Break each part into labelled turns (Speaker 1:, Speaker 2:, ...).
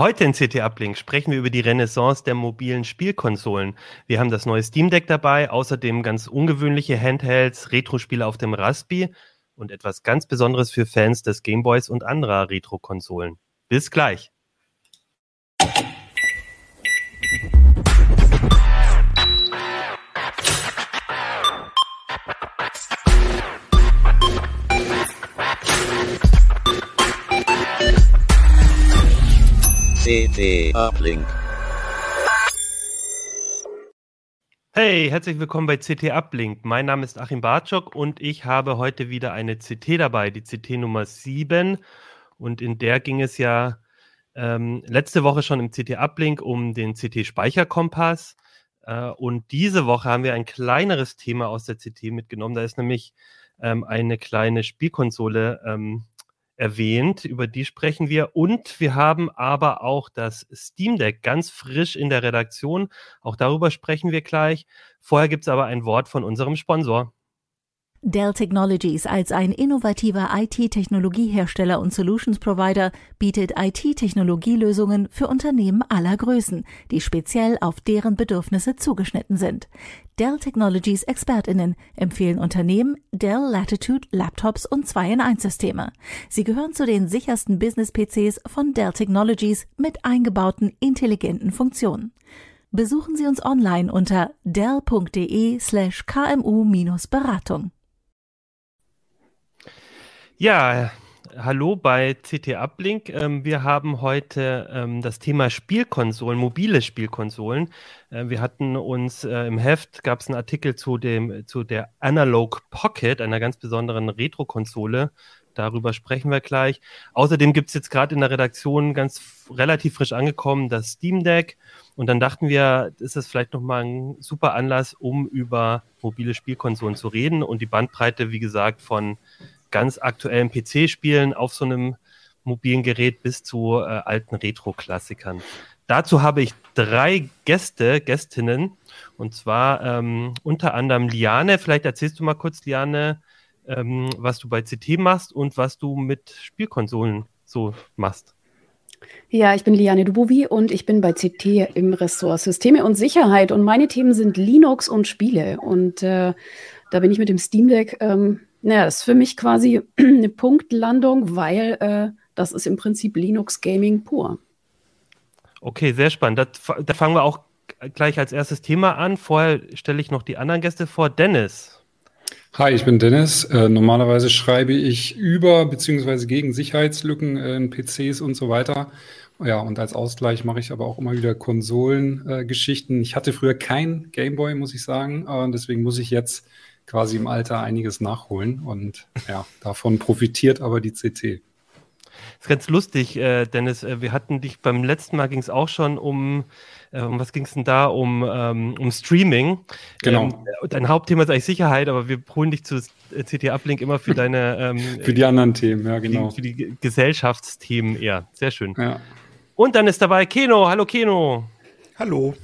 Speaker 1: Heute in CT Uplink sprechen wir über die Renaissance der mobilen Spielkonsolen. Wir haben das neue Steam Deck dabei, außerdem ganz ungewöhnliche Handhelds, Retro-Spiele auf dem Raspi und etwas ganz Besonderes für Fans des Gameboys und anderer Retro-Konsolen. Bis gleich. CT Uplink. Hey, herzlich willkommen bei CT Uplink. Mein Name ist Achim Bartschok und ich habe heute wieder eine CT dabei, die CT Nummer 7. Und in der ging es ja ähm, letzte Woche schon im CT Uplink um den CT Speicherkompass. Äh, und diese Woche haben wir ein kleineres Thema aus der CT mitgenommen. Da ist nämlich ähm, eine kleine Spielkonsole ähm, erwähnt, über die sprechen wir. Und wir haben aber auch das Steam Deck ganz frisch in der Redaktion. Auch darüber sprechen wir gleich. Vorher gibt es aber ein Wort von unserem Sponsor.
Speaker 2: Dell Technologies als ein innovativer IT-Technologiehersteller und Solutions Provider bietet IT-Technologielösungen für Unternehmen aller Größen, die speziell auf deren Bedürfnisse zugeschnitten sind. Dell Technologies Expertinnen empfehlen Unternehmen Dell Latitude Laptops und 2 in 1 Systeme. Sie gehören zu den sichersten Business-PCs von Dell Technologies mit eingebauten intelligenten Funktionen. Besuchen Sie uns online unter dell.de slash kmu-beratung.
Speaker 1: Ja, hallo bei CT Uplink. Ähm, wir haben heute ähm, das Thema Spielkonsolen, mobile Spielkonsolen. Äh, wir hatten uns äh, im Heft, gab es einen Artikel zu, dem, zu der Analog Pocket, einer ganz besonderen Retro-Konsole. Darüber sprechen wir gleich. Außerdem gibt es jetzt gerade in der Redaktion ganz relativ frisch angekommen das Steam Deck. Und dann dachten wir, ist das vielleicht nochmal ein super Anlass, um über mobile Spielkonsolen zu reden und die Bandbreite, wie gesagt, von ganz aktuellen PC-Spielen auf so einem mobilen Gerät bis zu äh, alten Retro-Klassikern. Dazu habe ich drei Gäste, Gästinnen, und zwar ähm, unter anderem Liane. Vielleicht erzählst du mal kurz, Liane, ähm, was du bei CT machst und was du mit Spielkonsolen so machst.
Speaker 3: Ja, ich bin Liane Dubovi und ich bin bei CT im Ressort Systeme und Sicherheit und meine Themen sind Linux und Spiele. Und äh, da bin ich mit dem Steam Deck ähm, naja, das ist für mich quasi eine Punktlandung, weil äh, das ist im Prinzip Linux Gaming pur.
Speaker 1: Okay, sehr spannend. Da fangen wir auch gleich als erstes Thema an. Vorher stelle ich noch die anderen Gäste vor. Dennis.
Speaker 4: Hi, ich bin Dennis. Äh, normalerweise schreibe ich über bzw. gegen Sicherheitslücken in PCs und so weiter. Ja, und als Ausgleich mache ich aber auch immer wieder Konsolengeschichten. Äh, ich hatte früher kein Gameboy, muss ich sagen. Äh, deswegen muss ich jetzt quasi im Alter einiges nachholen und ja, davon profitiert aber die CT.
Speaker 1: Das ist ganz lustig, äh, Dennis. Äh, wir hatten dich beim letzten Mal ging es auch schon um, äh, um was ging es denn da? Um, ähm, um Streaming.
Speaker 4: Genau.
Speaker 1: Ähm, dein Hauptthema ist eigentlich Sicherheit, aber wir holen dich zu CT Uplink immer für deine
Speaker 4: ähm, für die anderen Themen, ja genau.
Speaker 1: Für die, für die Gesellschaftsthemen eher. Sehr schön. Ja. Und dann ist dabei Keno. Hallo Keno.
Speaker 5: Hallo.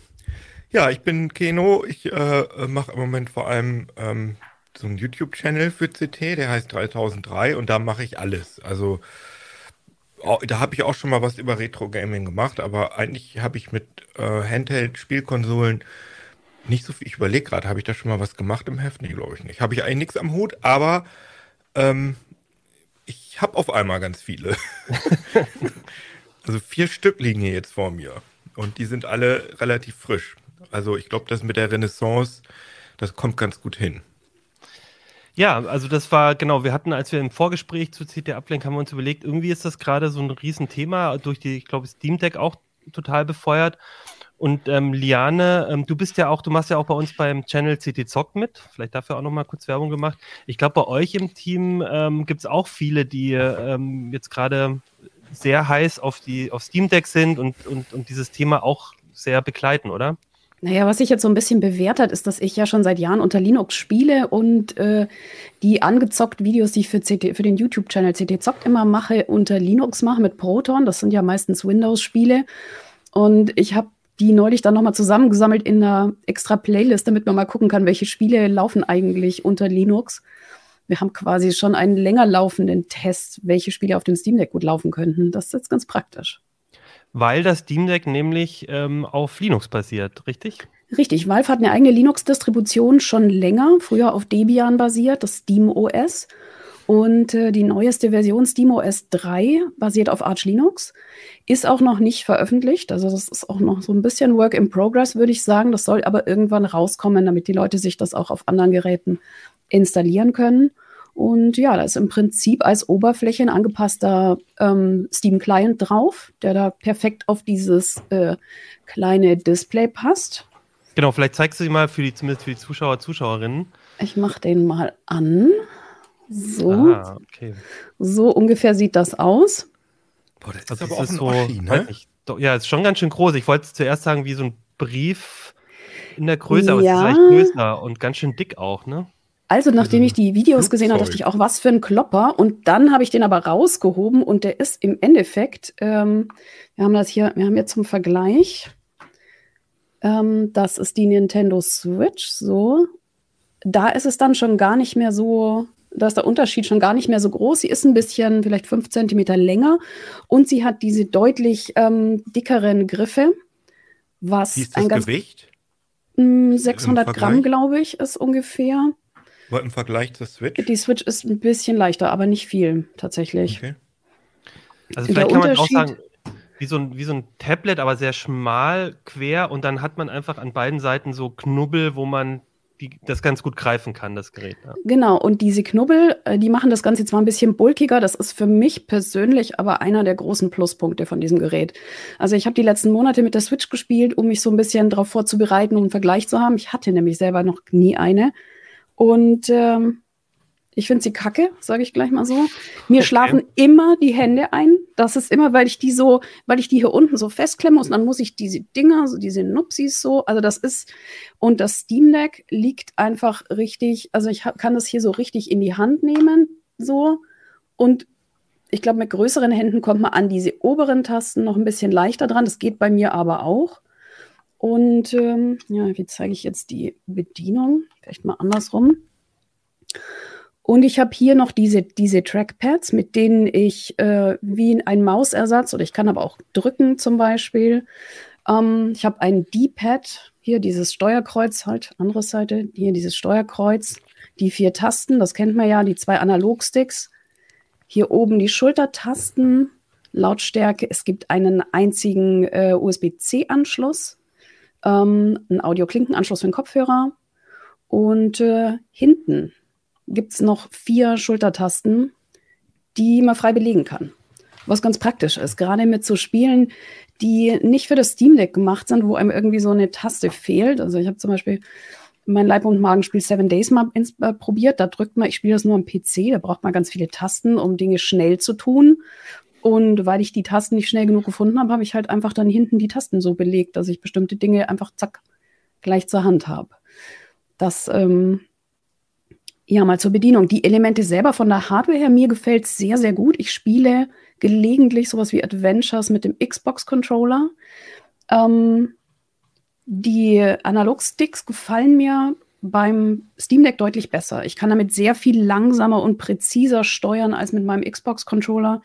Speaker 5: Ja, ich bin Keno. Ich äh, mache im Moment vor allem ähm, so einen YouTube-Channel für CT, der heißt 3003 und da mache ich alles. Also da habe ich auch schon mal was über Retro-Gaming gemacht, aber eigentlich habe ich mit äh, Handheld-Spielkonsolen nicht so viel. Ich überlege gerade, habe ich da schon mal was gemacht im Heft? Nee, glaube ich nicht. Habe ich eigentlich nichts am Hut, aber ähm, ich habe auf einmal ganz viele. also vier Stück liegen hier jetzt vor mir und die sind alle relativ frisch. Also ich glaube, das mit der Renaissance, das kommt ganz gut hin.
Speaker 1: Ja, also das war, genau, wir hatten, als wir im Vorgespräch zu CT Uplink haben wir uns überlegt, irgendwie ist das gerade so ein Riesenthema, durch die, ich glaube, Steam Deck auch total befeuert. Und ähm, Liane, ähm, du bist ja auch, du machst ja auch bei uns beim Channel CT Zock mit. Vielleicht dafür auch nochmal kurz Werbung gemacht. Ich glaube, bei euch im Team ähm, gibt es auch viele, die ähm, jetzt gerade sehr heiß auf die auf Steam Deck sind und, und, und dieses Thema auch sehr begleiten, oder?
Speaker 3: Naja, was sich jetzt so ein bisschen bewährt hat, ist, dass ich ja schon seit Jahren unter Linux spiele und äh, die angezockt Videos, die ich für, CT, für den YouTube-Channel CT Zockt immer mache, unter Linux mache mit Proton. Das sind ja meistens Windows-Spiele. Und ich habe die neulich dann nochmal zusammengesammelt in einer extra Playlist, damit man mal gucken kann, welche Spiele laufen eigentlich unter Linux. Wir haben quasi schon einen länger laufenden Test, welche Spiele auf dem Steam Deck gut laufen könnten. Das ist jetzt ganz praktisch.
Speaker 1: Weil das Steam Deck nämlich ähm, auf Linux basiert, richtig?
Speaker 3: Richtig, Valve hat eine eigene Linux-Distribution schon länger, früher auf Debian basiert, das Steam OS. Und äh, die neueste Version SteamOS 3 basiert auf Arch Linux, ist auch noch nicht veröffentlicht. Also das ist auch noch so ein bisschen Work in Progress, würde ich sagen. Das soll aber irgendwann rauskommen, damit die Leute sich das auch auf anderen Geräten installieren können. Und ja, da ist im Prinzip als Oberfläche ein angepasster ähm, Steam Client drauf, der da perfekt auf dieses äh, kleine Display passt.
Speaker 1: Genau, vielleicht zeigst du sie mal für die, zumindest für die Zuschauer, Zuschauerinnen.
Speaker 3: Ich mache den mal an. So.
Speaker 1: Ah, okay.
Speaker 3: So ungefähr sieht das aus.
Speaker 5: Boah, das ist
Speaker 1: Also
Speaker 5: aber
Speaker 1: es
Speaker 5: auch
Speaker 1: ist
Speaker 5: ein
Speaker 1: so,
Speaker 5: Oschi, ne?
Speaker 1: nicht, doch, ja, es ist schon ganz schön groß. Ich wollte zuerst sagen, wie so ein Brief in der Größe, aber
Speaker 3: Ja.
Speaker 1: es ist vielleicht größer und ganz schön dick auch, ne?
Speaker 3: Also, nachdem ich die Videos gesehen habe, dachte ich auch, was für ein Klopper. Und dann habe ich den aber rausgehoben und der ist im Endeffekt, ähm, wir haben das hier, wir haben jetzt zum Vergleich, ähm, das ist die Nintendo Switch, so. Da ist es dann schon gar nicht mehr so, da ist der Unterschied schon gar nicht mehr so groß. Sie ist ein bisschen, vielleicht fünf Zentimeter länger und sie hat diese deutlich ähm, dickeren Griffe, was
Speaker 5: Wie ist
Speaker 3: ein
Speaker 5: das
Speaker 3: ganz
Speaker 5: Gewicht?
Speaker 3: mh, 600 Gramm,
Speaker 5: Vergleich?
Speaker 3: glaube ich, ist ungefähr.
Speaker 5: Aber Im Vergleich zur Switch?
Speaker 3: Die Switch ist ein bisschen leichter, aber nicht viel tatsächlich.
Speaker 5: Okay.
Speaker 1: Also
Speaker 3: Der
Speaker 1: vielleicht kann man auch sagen, wie so, ein, wie so ein Tablet, aber sehr schmal, quer und dann hat man einfach an beiden Seiten so Knubbel, wo man die, das ganz gut greifen kann, das Gerät. Ja.
Speaker 3: Genau, und diese Knubbel, äh, die machen das Ganze zwar ein bisschen bulkiger, das ist für mich persönlich aber einer der großen Pluspunkte von diesem Gerät. Also ich habe die letzten Monate mit der Switch gespielt, um mich so ein bisschen darauf vorzubereiten, um einen Vergleich zu haben. Ich hatte nämlich selber noch nie eine. Und ähm, ich finde sie kacke, sage ich gleich mal so. Mir
Speaker 1: Okay.
Speaker 3: schlafen immer die Hände ein. Das ist immer, weil ich die so, weil ich die hier unten so festklemmen muss und dann muss ich diese Dinger, so diese Nupsis so, also das ist, und das Steam Deck liegt einfach richtig, also ich hab, kann das hier so richtig in die Hand nehmen, so. Und ich glaube, mit größeren Händen kommt man an diese oberen Tasten noch ein bisschen leichter dran. Das geht bei mir aber auch. Und ähm, ja, wie zeige ich jetzt die Bedienung? Vielleicht mal andersrum. Und ich habe hier noch diese, diese Trackpads, mit denen ich äh, wie ein Mausersatz oder ich kann aber auch drücken zum Beispiel. Ähm, ich habe ein D-Pad, hier dieses Steuerkreuz, halt, andere Seite, hier dieses Steuerkreuz, die vier Tasten, das kennt man ja, die zwei Analogsticks. Hier oben die Schultertasten, Lautstärke. Es gibt einen einzigen äh, USB-C-Anschluss, ähm, einen Audio-Klinkenanschluss für den Kopfhörer. Und äh, hinten gibt es noch vier Schultertasten, die man frei belegen kann. Was ganz praktisch ist, gerade mit so Spielen, die nicht für das Steam Deck gemacht sind, wo einem irgendwie so eine Taste fehlt. Also ich habe zum Beispiel mein Leib- und Magenspiel Seven Days mal ins, äh, probiert. Da drückt man, ich spiele das nur am PC, da braucht man ganz viele Tasten, um Dinge schnell zu tun. Und weil ich die Tasten nicht schnell genug gefunden habe, habe ich halt einfach dann hinten die Tasten so belegt, dass ich bestimmte Dinge einfach zack gleich zur Hand habe. Das, ähm, ja, mal zur Bedienung. Die Elemente selber von der Hardware her, mir gefällt sehr, sehr gut. Ich spiele gelegentlich sowas wie Adventures mit dem Xbox-Controller. Ähm, die Analog-Sticks gefallen mir beim Steam Deck deutlich besser. Ich kann damit sehr viel langsamer und präziser steuern als mit meinem Xbox-Controller.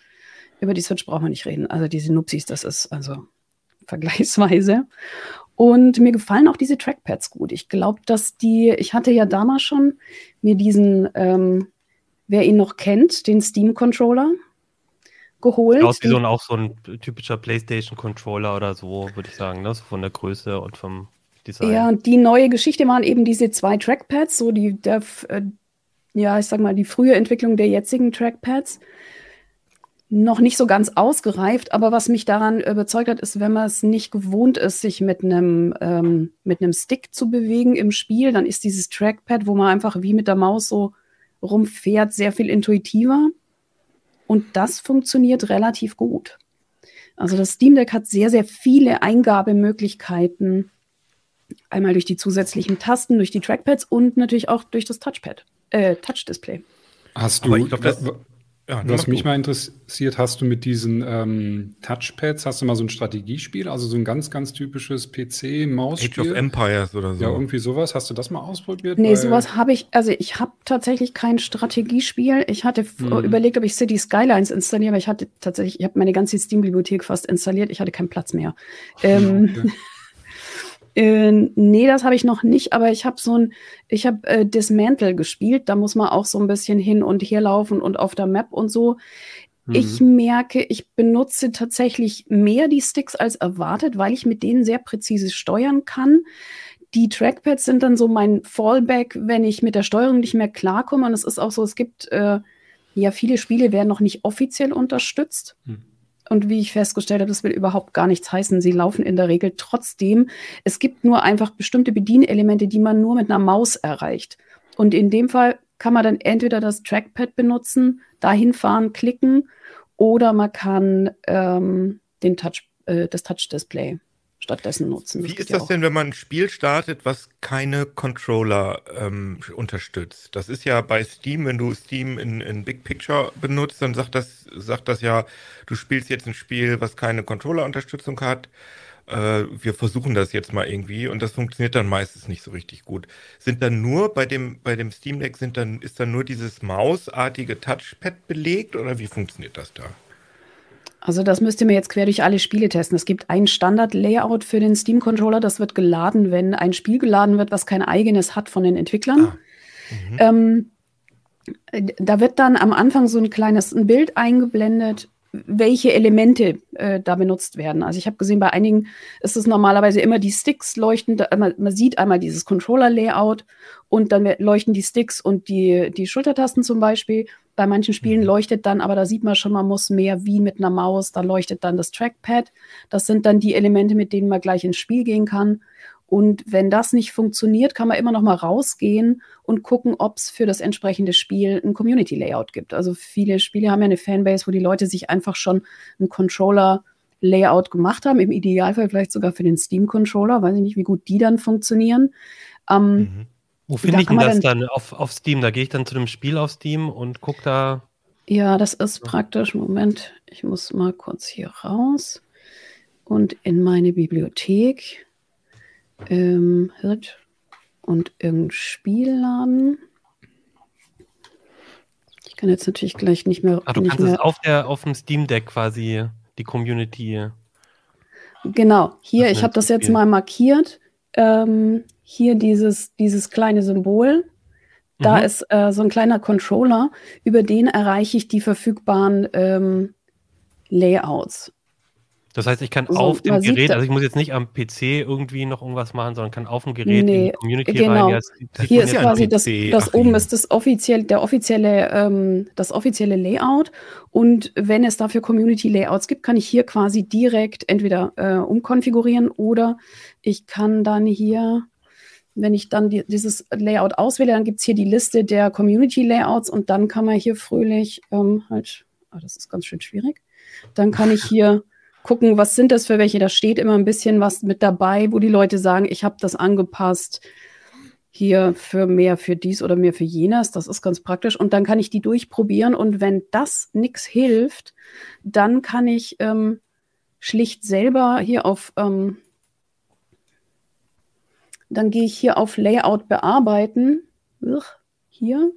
Speaker 3: Über die Switch braucht man nicht reden. Also diese Nupsis, das ist also vergleichsweise. Und mir gefallen auch diese Trackpads gut. Ich glaube, dass die, ich hatte ja damals schon mir diesen, ähm, wer ihn noch kennt, den Steam-Controller geholt.
Speaker 1: Aus wie so ein, auch so ein typischer PlayStation-Controller oder so, würde ich sagen, ne? so von der Größe und vom Design.
Speaker 3: Ja, und die neue Geschichte waren eben diese zwei Trackpads, so die, der, äh, ja, ich sag mal, die frühe Entwicklung der jetzigen Trackpads. Noch nicht so ganz ausgereift, aber was mich daran überzeugt hat, ist, wenn man es nicht gewohnt ist, sich mit einem ähm, mit einem Stick zu bewegen im Spiel, dann ist dieses Trackpad, wo man einfach wie mit der Maus so rumfährt, sehr viel intuitiver. Und das funktioniert relativ gut. Also das Steam Deck hat sehr, sehr viele Eingabemöglichkeiten Einmal durch die zusätzlichen Tasten, durch die Trackpads und natürlich auch durch das Touchpad, äh, Touch-Display.
Speaker 4: Hast du,
Speaker 5: ich glaub, das-
Speaker 4: Ja, Was mich mal interessiert, hast du mit diesen ähm, Touchpads, hast du mal so ein Strategiespiel, also so ein ganz, ganz typisches PC-Mausspiel?
Speaker 5: Age of Empires oder so.
Speaker 4: Ja, irgendwie sowas. Hast du das mal ausprobiert?
Speaker 3: Nee, sowas habe ich, also ich habe tatsächlich kein Strategiespiel. Ich hatte hm. überlegt, ob ich City Skylines installiere, aber ich hatte tatsächlich, ich habe meine ganze Steam-Bibliothek fast installiert, ich hatte keinen Platz mehr. Ähm, okay. Äh, nee, das habe ich noch nicht, aber ich habe so ein, ich habe äh, Dismantle gespielt. Da muss man auch so ein bisschen hin und her laufen und auf der Map und so. Mhm. Ich merke, ich benutze tatsächlich mehr die Sticks als erwartet, weil ich mit denen sehr präzise steuern kann. Die Trackpads sind dann so mein Fallback, wenn ich mit der Steuerung nicht mehr klarkomme. Und es ist auch so, es gibt äh, ja viele Spiele werden noch nicht offiziell unterstützt. Mhm. Und wie ich festgestellt habe, das will überhaupt gar nichts heißen. Sie laufen in der Regel trotzdem. Es gibt nur einfach bestimmte Bedienelemente, die man nur mit einer Maus erreicht. Und in dem Fall kann man dann entweder das Trackpad benutzen, dahin fahren, klicken, oder man kann ähm, den Touch, äh, das Touch-Display stattdessen nutzen.
Speaker 5: Wie ist das denn, wenn man ein Spiel startet, was keine Controller ähm, unterstützt? Das ist ja bei Steam, wenn du Steam in, in Big Picture benutzt, dann sagt das, sagt das ja, du spielst jetzt ein Spiel, was keine Controller-Unterstützung hat. Äh, wir versuchen das jetzt mal irgendwie und das funktioniert dann meistens nicht so richtig gut. Sind dann nur bei dem, bei dem Steam Deck sind dann, ist dann nur dieses mausartige Touchpad belegt oder wie funktioniert das da?
Speaker 3: Also das müsst ihr mir jetzt quer durch alle Spiele testen. Es gibt ein Standard-Layout für den Steam-Controller. Das wird geladen, wenn ein Spiel geladen wird, was kein eigenes hat von den Entwicklern. Ah. Mhm. Ähm, da wird dann am Anfang so ein kleines ein Bild eingeblendet, welche Elemente äh, da benutzt werden. Also ich habe gesehen, bei einigen ist es normalerweise immer die Sticks leuchten. Da, man, man, sieht einmal dieses Controller-Layout und dann leuchten die Sticks und die, die Schultertasten zum Beispiel. Bei manchen Spielen mhm. leuchtet dann, aber da sieht man schon, man muss mehr wie mit einer Maus. Da leuchtet dann das Trackpad. Das sind dann die Elemente, mit denen man gleich ins Spiel gehen kann. Und wenn das nicht funktioniert, kann man immer noch mal rausgehen und gucken, ob es für das entsprechende Spiel ein Community Layout gibt. Also viele Spiele haben ja eine Fanbase, wo die Leute sich einfach schon einen Controller Layout gemacht haben, im Idealfall vielleicht sogar für den Steam Controller, weiß ich nicht, wie gut die dann funktionieren. Ähm,
Speaker 1: mhm. Wo finde ich denn das dann, auf, auf Steam? Da gehe ich dann zu dem Spiel auf Steam und gucke da.
Speaker 3: Ja, das ist praktisch. Moment, ich muss mal kurz hier raus und in meine Bibliothek ähm, und irgendein Spielladen. Ich kann jetzt natürlich gleich nicht mehr.
Speaker 1: Ach, du kannst mehr... es auf, der, auf dem Steam Deck quasi die Community.
Speaker 3: Genau, hier, ich habe das jetzt mal markiert. Ähm, hier dieses, dieses kleine Symbol. Da mhm. ist äh, so ein kleiner Controller, über den erreiche ich die verfügbaren ähm, Layouts.
Speaker 1: Das heißt, ich kann so, auf dem Gerät, also ich muss jetzt nicht am PC irgendwie noch irgendwas machen, sondern kann auf dem Gerät nee, in die Community
Speaker 3: genau. rein. Ja, Hier ist quasi das, das oben ist das offiziell, der offizielle, ähm, das offizielle Layout. Und wenn es dafür Community Layouts gibt, kann ich hier quasi direkt entweder äh, umkonfigurieren oder ich kann dann hier, wenn ich dann die, dieses Layout auswähle, dann gibt es hier die Liste der Community Layouts und dann kann man hier fröhlich ähm, halt, oh, das ist ganz schön schwierig. Dann kann ich hier gucken, was sind das für welche. Da steht immer ein bisschen was mit dabei, wo die Leute sagen, ich habe das angepasst hier für mehr für dies oder mehr für jenes. Das ist ganz praktisch. Und dann kann ich die durchprobieren. Und wenn das nichts hilft, dann kann ich ähm, schlicht selber hier auf, ähm, dann gehe ich hier auf Layout bearbeiten. Hier.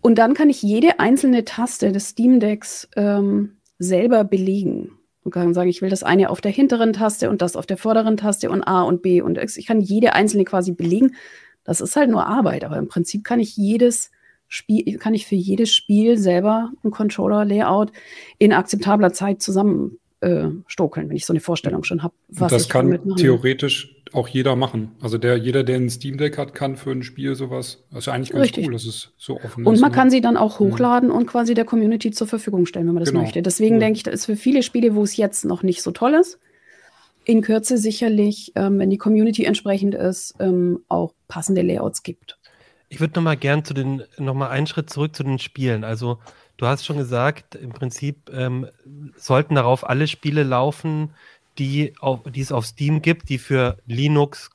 Speaker 3: Und dann kann ich jede einzelne Taste des Steam Decks ähm, selber belegen und kann sagen, ich will das eine auf der hinteren Taste und das auf der vorderen Taste und A und B und X. Ich kann jede einzelne quasi belegen. Das ist halt nur Arbeit, aber im Prinzip kann ich jedes Spiel, kann ich für jedes Spiel selber ein Controller-Layout in akzeptabler Zeit zusammen äh, wenn ich so eine Vorstellung schon habe.
Speaker 4: Das kann theoretisch auch jeder machen. Also der, jeder, der ein Steam Deck hat, kann für ein Spiel sowas. Das ist ja eigentlich ganz
Speaker 3: Richtig.
Speaker 4: cool, dass es so offen
Speaker 3: und
Speaker 4: ist.
Speaker 3: Und man ne? kann sie dann auch hochladen mhm. und quasi der Community zur Verfügung stellen, wenn man das genau. möchte. Deswegen cool. denke ich, das ist für viele Spiele, wo es jetzt noch nicht so toll ist, in Kürze sicherlich, ähm, wenn die Community entsprechend ist, ähm, auch passende Layouts gibt.
Speaker 1: Ich würde noch mal gern zu den, noch mal einen Schritt zurück zu den Spielen. Also du hast schon gesagt, im Prinzip ähm, sollten darauf alle Spiele laufen, die, auf, die es auf Steam gibt, die für Linux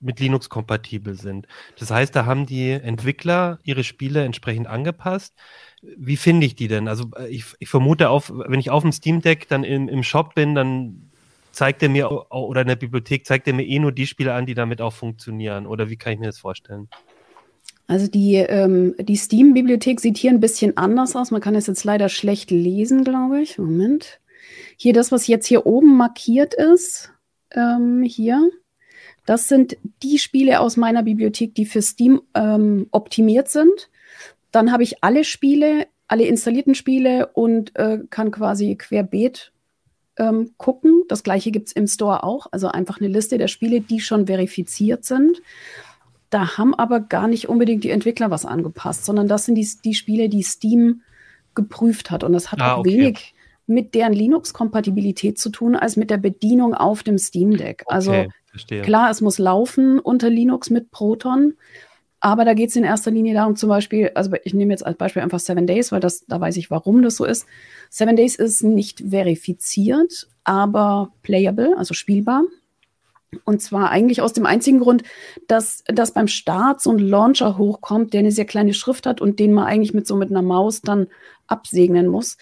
Speaker 1: mit Linux kompatibel sind. Das heißt, da haben die Entwickler ihre Spiele entsprechend angepasst. Wie finde ich die denn? Also äh, ich, ich vermute, auf, wenn ich auf dem Steam Deck dann im, im Shop bin, dann zeigt er mir oder in der Bibliothek zeigt er mir eh nur die Spiele an, die damit auch funktionieren. Oder wie kann ich mir das vorstellen?
Speaker 3: Also die, ähm, die Steam-Bibliothek sieht hier ein bisschen anders aus. Man kann es jetzt leider schlecht lesen, glaube ich. Moment. Hier das, was jetzt hier oben markiert ist, ähm, hier, das sind die Spiele aus meiner Bibliothek, die für Steam ähm, optimiert sind. Dann habe ich alle Spiele, alle installierten Spiele und äh, kann quasi querbeet ähm, gucken. Das gleiche gibt es im Store auch. Also einfach eine Liste der Spiele, die schon verifiziert sind. Da haben aber gar nicht unbedingt die Entwickler was angepasst, sondern das sind die, die Spiele, die Steam geprüft hat. Und das hat ah, auch okay. wenig mit deren Linux-Kompatibilität zu tun, als mit der Bedienung auf dem Steam Deck. Also okay, klar, es muss laufen unter Linux mit Proton, aber da geht es in erster Linie darum, zum Beispiel, also ich nehme jetzt als Beispiel einfach Seven Days, weil das, da weiß ich, warum das so ist. Seven Days ist nicht verifiziert, aber playable, also spielbar. Und zwar eigentlich aus dem einzigen Grund, dass, dass beim Start so ein Launcher hochkommt, der eine sehr kleine Schrift hat und den man eigentlich mit so mit einer Maus dann absegnen muss.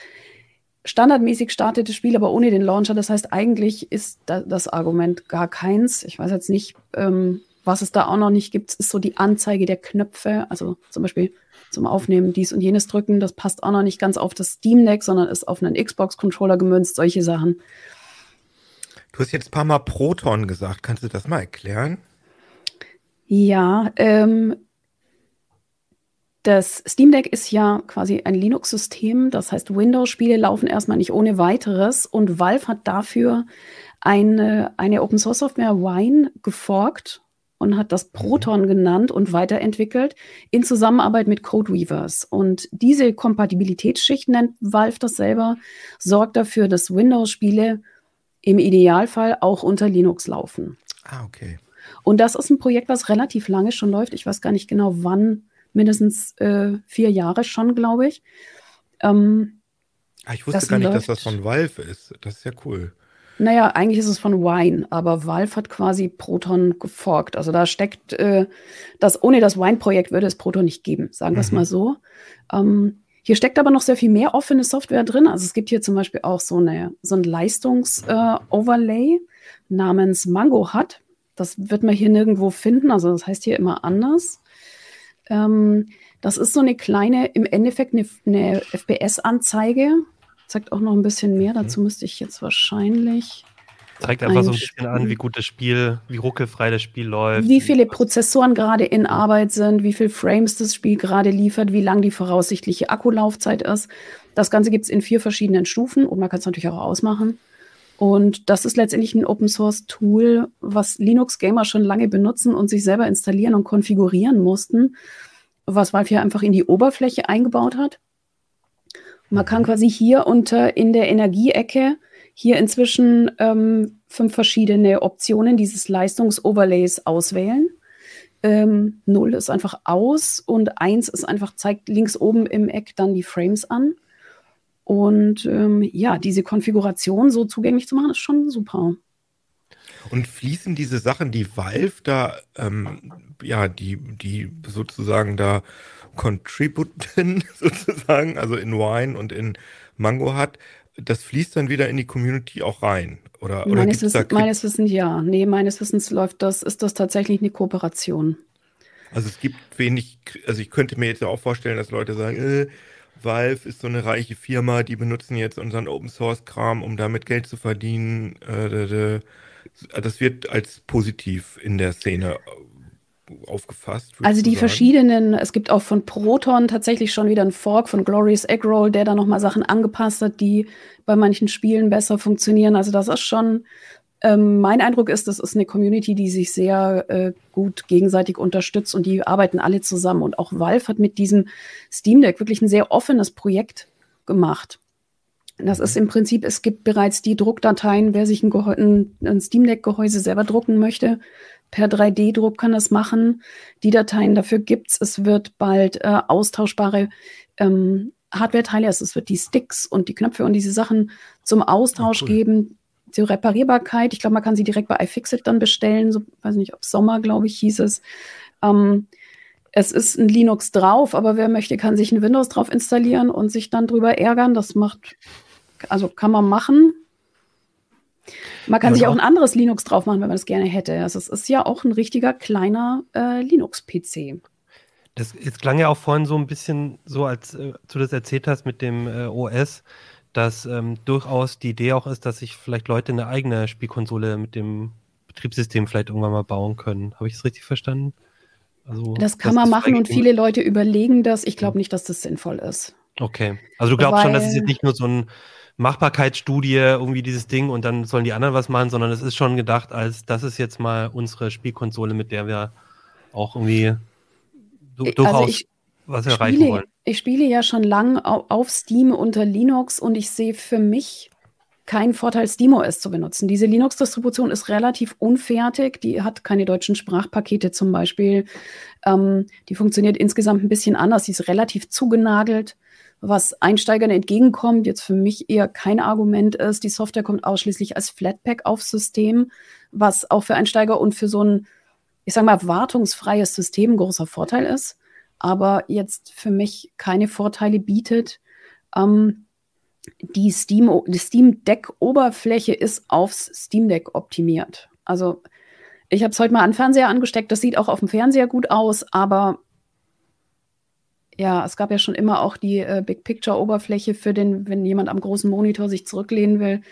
Speaker 3: Standardmäßig startet das Spiel aber ohne den Launcher. Das heißt, eigentlich ist da, das Argument gar keins. Ich weiß jetzt nicht, ähm, was es da auch noch nicht gibt, ist so die Anzeige der Knöpfe. Also zum Beispiel zum Aufnehmen dies und jenes drücken. Das passt auch noch nicht ganz auf das Steam Deck, sondern ist auf einen Xbox-Controller gemünzt. Solche Sachen.
Speaker 5: Du hast jetzt ein paar Mal Proton gesagt. Kannst du das mal erklären?
Speaker 3: Ja, ähm, das Steam Deck ist ja quasi ein Linux-System. Das heißt, Windows-Spiele laufen erstmal nicht ohne weiteres. Und Valve hat dafür eine, eine Open-Source-Software Wine geforkt und hat das Proton mhm. genannt und weiterentwickelt in Zusammenarbeit mit Codeweavers. Und diese Kompatibilitätsschicht nennt Valve das selber, sorgt dafür, dass Windows-Spiele im Idealfall auch unter Linux laufen.
Speaker 5: Ah, okay.
Speaker 3: Und das ist ein Projekt, was relativ lange schon läuft. Ich weiß gar nicht genau wann, mindestens äh, vier Jahre schon, glaube ich. Ähm,
Speaker 5: ah, ich wusste gar nicht, läuft. dass das von Valve ist. Das ist ja cool.
Speaker 3: Naja, eigentlich ist es von Wine, aber Valve hat quasi Proton geforkt. Also da steckt äh, das, ohne das Wine-Projekt würde es Proton nicht geben, sagen wir es mhm. mal so. Ähm, hier steckt aber noch sehr viel mehr offene Software drin. Also es gibt hier zum Beispiel auch so, eine, so ein Leistungs-Overlay äh, namens Mango Hut. Das wird man hier nirgendwo finden. Also das heißt hier immer anders. Ähm, das ist so eine kleine, im Endeffekt eine, eine FPS-Anzeige. Zeigt auch noch ein bisschen mehr. Dazu müsste ich jetzt wahrscheinlich
Speaker 1: Zeigt einfach so ein bisschen an, wie gut das Spiel, wie ruckelfrei das Spiel läuft.
Speaker 3: Wie viele Prozessoren gerade in Arbeit sind, wie viele Frames das Spiel gerade liefert, wie lang die voraussichtliche Akkulaufzeit ist. Das Ganze gibt es in vier verschiedenen Stufen und man kann es natürlich auch ausmachen. Und das ist letztendlich ein Open Source Tool, was Linux-Gamer schon lange benutzen und sich selber installieren und konfigurieren mussten, was Valve hier einfach in die Oberfläche eingebaut hat. Man kann mhm. quasi hier unter in der Energieecke hier inzwischen ähm, fünf verschiedene Optionen dieses Leistungsoverlays auswählen. Ähm, 0 ist einfach aus und 1 ist einfach, zeigt links oben im Eck dann die Frames an. Und ähm, ja, diese Konfiguration so zugänglich zu machen, ist schon super.
Speaker 5: Und fließen diese Sachen, die Valve da, ähm, ja, die, die sozusagen da contributen, sozusagen, also in Wine und in Mango hat, das fließt dann wieder in die Community auch rein. Oder, oder
Speaker 3: meines, Wissen, meines Wissens ja. Nee, meines Wissens läuft das, ist das tatsächlich eine Kooperation.
Speaker 5: Also es gibt wenig, also ich könnte mir jetzt auch vorstellen, dass Leute sagen, äh, Valve ist so eine reiche Firma, die benutzen jetzt unseren Open Source Kram, um damit Geld zu verdienen. Äh, das wird als positiv in der Szene aufgefasst?
Speaker 3: Also die verschiedenen, es gibt auch von Proton tatsächlich schon wieder einen Fork von Glorious Eggroll, der da nochmal Sachen angepasst hat, die bei manchen Spielen besser funktionieren. Also das ist schon, ähm, mein Eindruck ist, das ist eine Community, die sich sehr äh, gut gegenseitig unterstützt und die arbeiten alle zusammen. Und auch Valve hat mit diesem Steam Deck wirklich ein sehr offenes Projekt gemacht. Das ist im Prinzip, es gibt bereits die Druckdateien, wer sich ein, ein Steam Deck-Gehäuse selber drucken möchte, per 3D-Druck kann das machen. Die Dateien dafür gibt es. Es wird bald äh, austauschbare ähm, Hardware-Teile, also es wird die Sticks und die Knöpfe und diese Sachen zum Austausch ja, cool. geben. Zur Reparierbarkeit. Ich glaube, man kann sie direkt bei iFixit dann bestellen. So, weiß nicht, ob Sommer, glaube ich, hieß es. Ähm, es ist ein Linux drauf, aber wer möchte, kann sich ein Windows drauf installieren und sich dann drüber ärgern. Das macht, also kann man machen. Man kann ja, sich auch ein anderes Linux drauf machen, wenn man das gerne hätte. Also es ist ja auch ein richtiger kleiner äh, Linux-PC.
Speaker 1: Es, es, klang ja auch vorhin so ein bisschen so, als äh, du das erzählt hast mit dem äh, OS, dass ähm, durchaus die Idee auch ist, dass sich vielleicht Leute eine eigene Spielkonsole mit dem Betriebssystem vielleicht irgendwann mal bauen können. Habe ich es richtig verstanden?
Speaker 3: Also, das kann man machen und viele Leute überlegen das. Ich glaube nicht, dass das sinnvoll ist.
Speaker 1: Okay. Also du glaubst Weil, schon, dass es jetzt nicht nur so ein Machbarkeitsstudie, irgendwie dieses Ding und dann sollen die anderen was machen, sondern es ist schon gedacht als, das ist jetzt mal unsere Spielkonsole, mit der wir auch irgendwie du, also durchaus ich was erreichen
Speaker 3: spiele,
Speaker 1: wollen.
Speaker 3: Ich spiele ja schon lange auf Steam unter Linux und ich sehe für mich keinen Vorteil, SteamOS zu benutzen. Diese Linux-Distribution ist relativ unfertig. Die hat keine deutschen Sprachpakete zum Beispiel. Ähm, die funktioniert insgesamt ein bisschen anders. Sie ist relativ zugenagelt was Einsteigern entgegenkommt, jetzt für mich eher kein Argument ist. Die Software kommt ausschließlich als Flatpak aufs System, was auch für Einsteiger und für so ein, ich sage mal, wartungsfreies System ein großer Vorteil ist, aber jetzt für mich keine Vorteile bietet. Ähm, die Steam, die Steam Deck Oberfläche ist aufs Steam Deck optimiert. Also ich habe es heute mal an Fernseher angesteckt. Das sieht auch auf dem Fernseher gut aus, aber ja, es gab ja schon immer auch die äh, Big Picture-Oberfläche für den, wenn jemand am großen Monitor sich zurücklehnen will.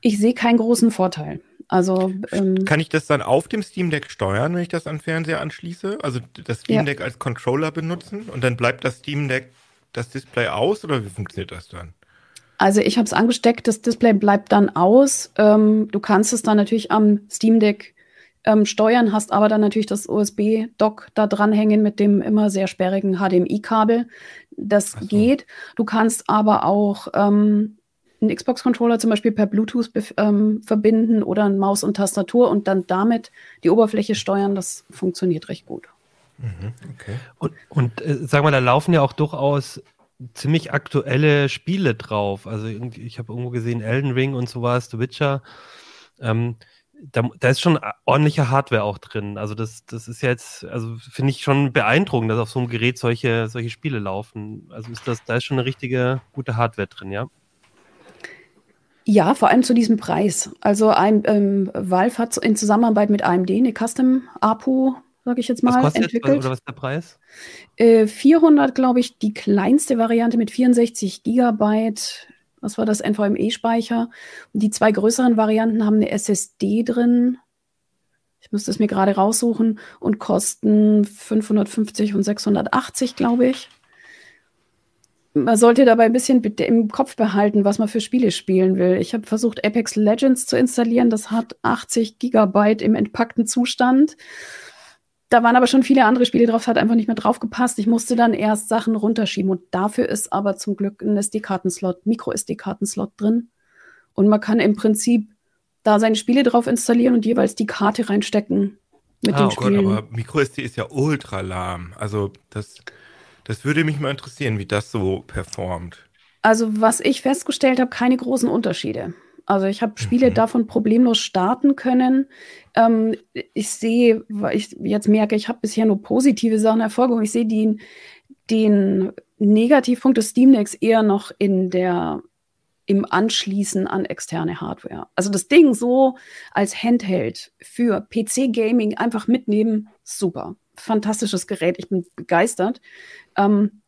Speaker 3: Ich sehe keinen großen Vorteil. Also
Speaker 5: ähm, kann ich das dann auf dem Steam Deck steuern, wenn ich das an Fernseher anschließe? Also das Steam Deck ja. als Controller benutzen und dann bleibt das Steam Deck das Display aus oder wie funktioniert das dann?
Speaker 3: Also ich habe es angesteckt, das Display bleibt dann aus. Ähm, du kannst es dann natürlich am Steam Deck ähm, steuern, hast aber dann natürlich das USB-Dock da dranhängen mit dem immer sehr sperrigen HDMI-Kabel. Das so. geht. Du kannst aber auch ähm, einen Xbox-Controller zum Beispiel per Bluetooth ähm, verbinden oder ein Maus und Tastatur und dann damit die Oberfläche steuern. Das funktioniert recht gut.
Speaker 1: Mhm, okay. Und, und äh, sag mal, da laufen ja auch durchaus ziemlich aktuelle Spiele drauf. Also ich habe irgendwo gesehen Elden Ring und sowas, The Witcher. Ähm, da, da, ist schon ordentliche Hardware auch drin. Also das, das ist jetzt, also finde ich schon beeindruckend, dass auf so einem Gerät solche, solche Spiele laufen. Also ist das, da ist schon eine richtige gute Hardware drin, ja?
Speaker 3: Ja, vor allem zu diesem Preis. Also ein, ähm, Valve hat in Zusammenarbeit mit AMD eine Custom APU, sage ich jetzt mal,
Speaker 1: was kostet entwickelt. Jetzt, oder was ist der Preis?
Speaker 3: Äh, 400, glaube ich, die kleinste Variante mit 64 Gigabyte was war das, NVMe-Speicher. Und die zwei größeren Varianten haben eine SSD drin. Ich müsste es mir gerade raussuchen und kosten 550 und 680, glaube ich. Man sollte dabei ein bisschen im Kopf behalten, was man für Spiele spielen will. Ich habe versucht, Apex Legends zu installieren. Das hat 80 Gigabyte im entpackten Zustand. Da waren aber schon viele andere Spiele drauf, hat einfach nicht mehr drauf gepasst. Ich musste dann erst Sachen runterschieben und dafür ist aber zum Glück ein SD-Kartenslot, Micro-SD-Kartenslot drin. Und man kann im Prinzip da seine Spiele drauf installieren und jeweils die Karte reinstecken mit ah, den oh Spielen. Gott, aber
Speaker 5: Micro-SD ist ja ultra lahm. Also das, das würde mich mal interessieren, wie das so performt.
Speaker 3: Also was ich festgestellt habe, keine großen Unterschiede. Also ich habe Spiele mhm. davon problemlos starten können. Ähm, ich sehe, weil ich jetzt merke, ich habe bisher nur positive Sachen hervorgehoben. Ich sehe den, den Negativpunkt des Steam Decks eher noch in der im Anschließen an externe Hardware. Also das Ding so als Handheld für PC-Gaming einfach mitnehmen, super. Fantastisches Gerät, ich bin begeistert. Ähm,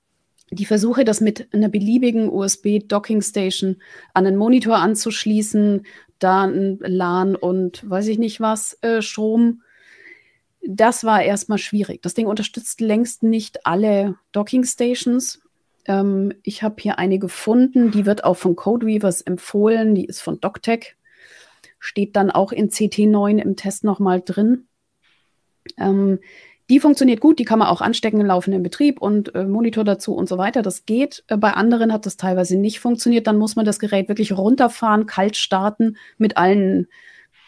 Speaker 3: die Versuche, das mit einer beliebigen USB-Docking-Station an einen Monitor anzuschließen, da ein LAN und weiß ich nicht was, äh, Strom, das war erstmal schwierig. Das Ding unterstützt längst nicht alle Docking-Stations. Ähm, ich habe hier eine gefunden, die wird auch von Codeweavers empfohlen, die ist von DocTech, steht dann auch in CT9 im Test nochmal drin. Ähm, die funktioniert gut, die kann man auch anstecken im laufenden Betrieb und äh, Monitor dazu und so weiter. Das geht. Äh, bei anderen hat das teilweise nicht funktioniert. Dann muss man das Gerät wirklich runterfahren, kalt starten, mit allen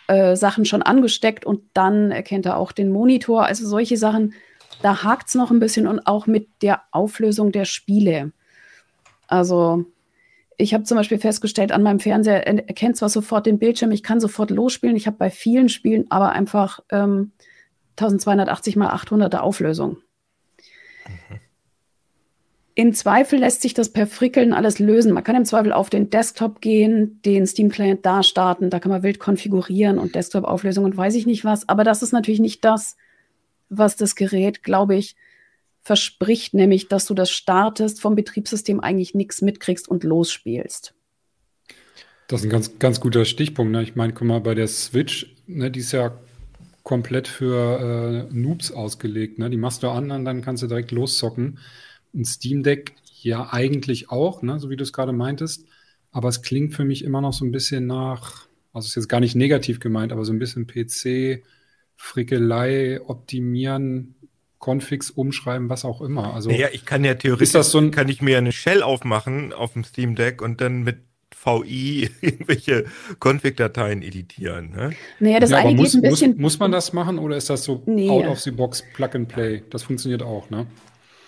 Speaker 3: äh, Sachen schon angesteckt und dann erkennt er auch den Monitor. Also solche Sachen, da hakt es noch ein bisschen und auch mit der Auflösung der Spiele. Also ich habe zum Beispiel festgestellt, an meinem Fernseher er erkennt zwar sofort den Bildschirm, ich kann sofort losspielen. Ich habe bei vielen Spielen aber einfach ähm, 1280 mal 800er Auflösung. Mhm. Im Zweifel lässt sich das per Frickeln alles lösen. Man kann im Zweifel auf den Desktop gehen, den Steam Client da starten, da kann man wild konfigurieren und Desktop-Auflösung und weiß ich nicht was. Aber das ist natürlich nicht das, was das Gerät, glaube ich, verspricht, nämlich, dass du das startest, vom Betriebssystem eigentlich nichts mitkriegst und losspielst.
Speaker 4: Das ist ein ganz, ganz guter Stichpunkt. Ne? Ich meine, guck mal, bei der Switch, ne, die ist ja komplett für äh, Noobs ausgelegt. Ne? Die machst du an und dann kannst du direkt loszocken. Ein Steam Deck ja eigentlich auch, ne? so wie du es gerade meintest. Aber es klingt für mich immer noch so ein bisschen nach, also ist jetzt gar nicht negativ gemeint, aber so ein bisschen PC, Frickelei, Optimieren, Configs umschreiben, was auch immer. Also
Speaker 5: ja, ich kann ja theoretisch,
Speaker 4: so ein,
Speaker 5: kann ich mir eine Shell aufmachen auf dem Steam Deck und dann mit VI irgendwelche Config-Dateien editieren. Ne?
Speaker 3: Naja, das
Speaker 4: ja,
Speaker 3: eine
Speaker 4: muss,
Speaker 3: geht ein bisschen.
Speaker 4: Muss, muss man das machen oder ist das so
Speaker 3: Nee.
Speaker 4: out of the box Plug and Play? Das funktioniert auch, ne?